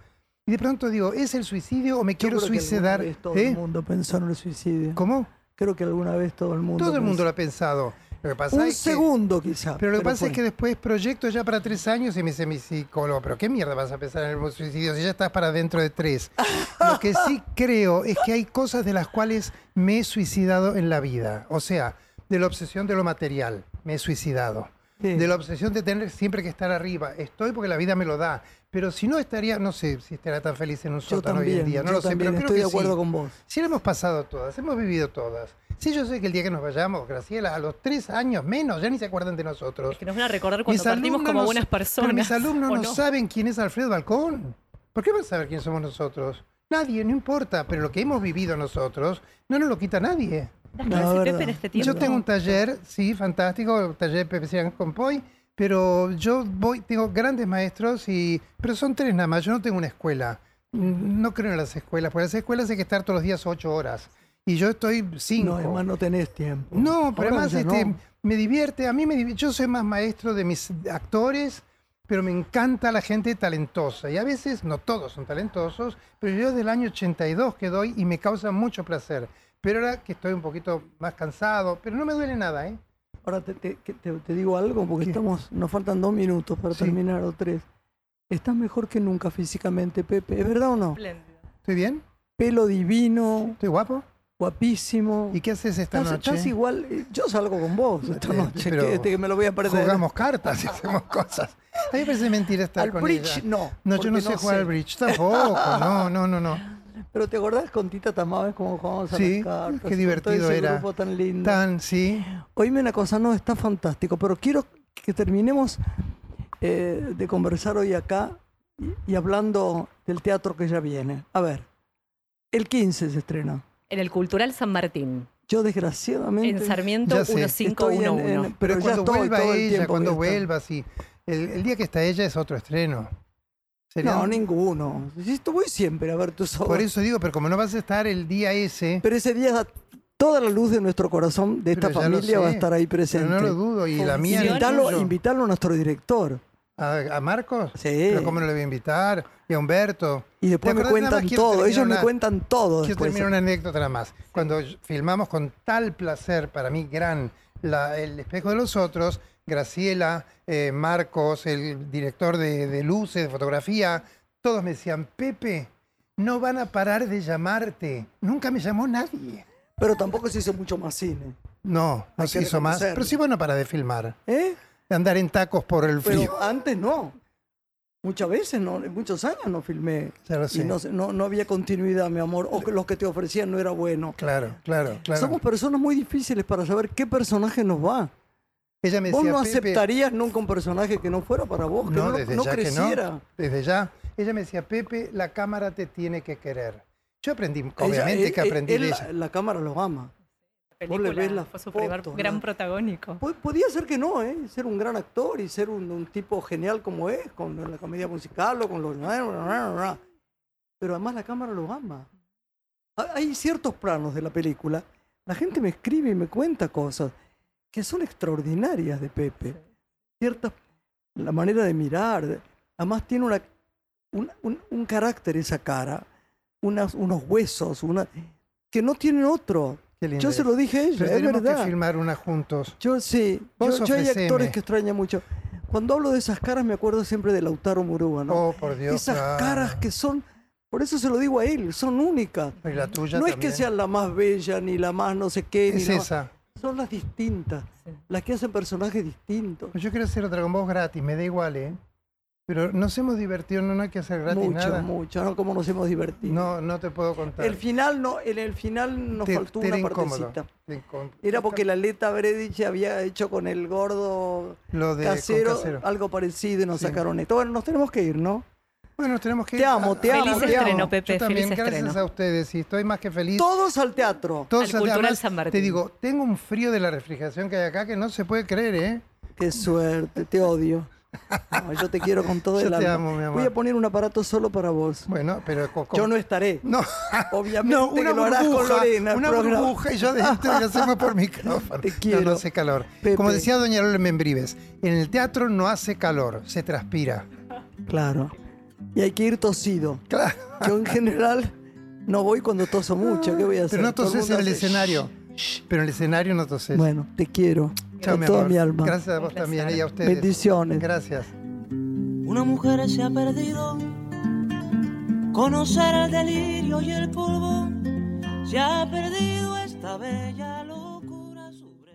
Y de pronto digo, ¿es el suicidio o me Yo quiero creo que alguna suicidar? vez todo ¿Eh? el mundo pensó en el suicidio. ¿Cómo? Creo que alguna vez todo el mundo. Todo el mundo pensó. lo ha pensado. Lo que pasa Un es que- segundo quizá. Pero lo que pasa fue. es que después proyecto ya para tres años y me dice mi psicólogo, pero ¿qué mierda vas a pensar en el suicidio si ya estás para dentro de tres? Lo que sí creo es que hay cosas de las cuales me he suicidado en la vida. O sea, de la obsesión de lo material, me he suicidado. Sí. De la obsesión de tener siempre que estar arriba. Estoy porque la vida me lo da. Pero si no estaría, no sé si estaría tan feliz en un Yo sótano hoy en también, día. No lo sé, también pero creo estoy que de acuerdo sí. con vos. Sí, lo hemos pasado todas, hemos vivido todas. Sí, yo sé que el día que nos vayamos, Graciela, a los tres años menos, ya ni se acuerdan de nosotros. Es que nos van a recordar cuando Mis partimos como no- buenas Pero personas. mis alumnos ¿o no, no? saben quién es Alfredo Balcón. ¿Por qué van a saber quién somos nosotros? Nadie, no importa, pero lo que hemos vivido nosotros no nos lo quita nadie. No, en este tiempo. Yo tengo un taller, sí, fantástico, taller Pepe Cian Compoy, pero yo voy, tengo grandes maestros, y, pero son tres nada más, yo no tengo una escuela. Mm, No creo en las escuelas, porque las escuelas hay que estar todos los días ocho horas. Y yo estoy cinco. No, además no tenés tiempo. No, pero Ahora además este, no. me divierte, a mí me divi- yo soy más maestro de mis actores, pero me encanta la gente talentosa. Y a veces, no todos son talentosos, pero yo del año 82 que doy y me causa mucho placer. Pero ahora que estoy un poquito más cansado, pero no me duele nada, ¿eh? Ahora te, te- te- te digo algo porque ¿Qué? estamos, nos faltan dos minutos para Sí. terminar o tres. Estás mejor que nunca físicamente, Pepe. ¿Es verdad o no? Espléndido. ¿Estoy bien? Pelo divino, ¿Estoy guapo? Guapísimo. ¿Y qué haces esta estás, noche? estás igual. eh, Yo salgo con vos esta noche, que, este, que me lo voy a perder. Jugamos cartas y hacemos cosas. A mí me parece mentira estar Al con bridge, ella. no. No, yo no sé jugar al bridge tampoco. No, no, no, no. Pero te acordás con Tita Tamames cómo jugábamos a Sí, las cartas. qué todo divertido ese era. grupo tan lindo. Tan, sí. Oíme una cosa, no, está fantástico, pero quiero que terminemos eh, de conversar hoy acá y, y hablando del teatro que ya viene. A ver, el 15 se estrena. En el Cultural San Martín, Yo desgraciadamente... en Sarmiento ya sé, estoy en- 1511. en- Pero, Pero cuando estoy vuelva ella, cuando vuelva, sí. El, el día que está ella es otro estreno. Serían- No, ninguno. Si voy siempre a ver tus obras. Por eso digo, pero como no vas a estar el día ese, Pero ese día toda la luz de nuestro corazón, de esta Pero familia, va a estar ahí pero presente. no lo dudo, y la mía tuyo. invitalo a nuestro director. ¿A, a Marcos? Sí. Pero ¿cómo no le voy a invitar? Y a Humberto. Y después ¿Te me cuentan todo. Ellos me cuentan todo. Quiero terminar una anécdota nada más. Cuando filmamos con tal placer, para mí gran, la- El espejo de los otros, Graciela, eh, Marcos, el director de, de luces, de fotografía, todos me decían, Pepe, no van a parar de llamarte. Nunca me llamó nadie. Pero tampoco se hizo mucho más cine. No, no Hay se hizo más. Pero sí, bueno, para de filmar. ¿Eh? De andar en tacos por el frío. Pero antes no. Muchas veces, no, muchos años no filmé. Y sé. no, no, no había continuidad, mi amor. O que los que te ofrecían no era bueno. Claro, claro, claro. Somos personas muy difíciles para saber qué personaje nos va. Ella me Vos decía, no "Pepe, aceptarías nunca un personaje que no fuera para vos, que no, No, desde no ya que creciera. no. Desde ya. Ella me decía, Pepe, la cámara te tiene que querer. Yo aprendí, Ella- obviamente él- que aprendí él de la, ella. la cámara lo ama. Le Película, ves las fue su primer fotos, gran ¿no? protagónico. Po- Podía ser que no, ¿eh? Ser un gran actor y ser un, un tipo genial como es, con la comedia musical o con los... Pero además la cámara lo ama. Ha- Hay ciertos planos de la película. La gente me escribe y me cuenta cosas que son extraordinarias de Pepe. Ciertas... La manera de mirar. de- Además tiene una, un, un- un carácter esa cara. Unas, unos huesos, una, que no tienen otro. Qué lindo Yo se lo dije a ella, Pero es tenemos verdad. que filmar una juntos. Yo sí, Vos yo, yo hay actores que extraña mucho. Cuando hablo de esas caras me acuerdo siempre de Lautaro Murúa, ¿no? Oh, por Dios. esas claro. caras que son, por eso se lo digo a él, son únicas. Y la tuya No es que sean la más bella, ni la más no sé qué, ni Es la más- esa. son las distintas, Sí. las que hacen personajes distintos. Yo quiero hacer otra con vos gratis, me da igual, ¿eh? Pero nos hemos divertido, no, no hay que hacer gratis mucho, nada. mucho, ¿no? Cómo nos hemos divertido. No, no te puedo contar. el final, no, en el final nos Te- faltó te era una partecita. Te Era porque la Leta Bredich había hecho con el gordo Lo de casero, casero. algo parecido y nos Sí. sacaron esto. Bueno, nos tenemos que ir, ¿no? Bueno, nos tenemos que Te ir. amo, te amo, Feliz te estreno, amo. Pepe, Yo también, feliz gracias estreno. a ustedes, y estoy más que feliz. Todos al teatro. Todos Al Cultural además, San Martín. Te digo, tengo un frío de la refrigeración que hay acá que no se puede creer, ¿eh? Qué suerte, te odio. No, yo te quiero con todo Yo el te alma. amo, mi amor. Voy a poner un aparato solo para vos. Bueno, pero Yo no estaré. No, Obviamente no, que una lo harás con burbuja, Lorena. el una programa. burbuja y yo adentro y hacemos por micrófono. Te No, quiero. no hace calor. Pepe. Como decía doña Lola Membrives, en el teatro no hace calor, se transpira. Claro. Y hay que ir tosido. Claro. Yo en general no voy cuando toso mucho. ¿Qué voy a hacer? Pero no toses en el hace escenario. Pero en el escenario no toses. Bueno, te quiero. Chao, con mi toda amor. mi alma. Gracias a vos también y a ustedes. Bendiciones. Gracias. Una mujer se ha perdido. Conocer el delirio y el polvo. Se ha perdido esta bella.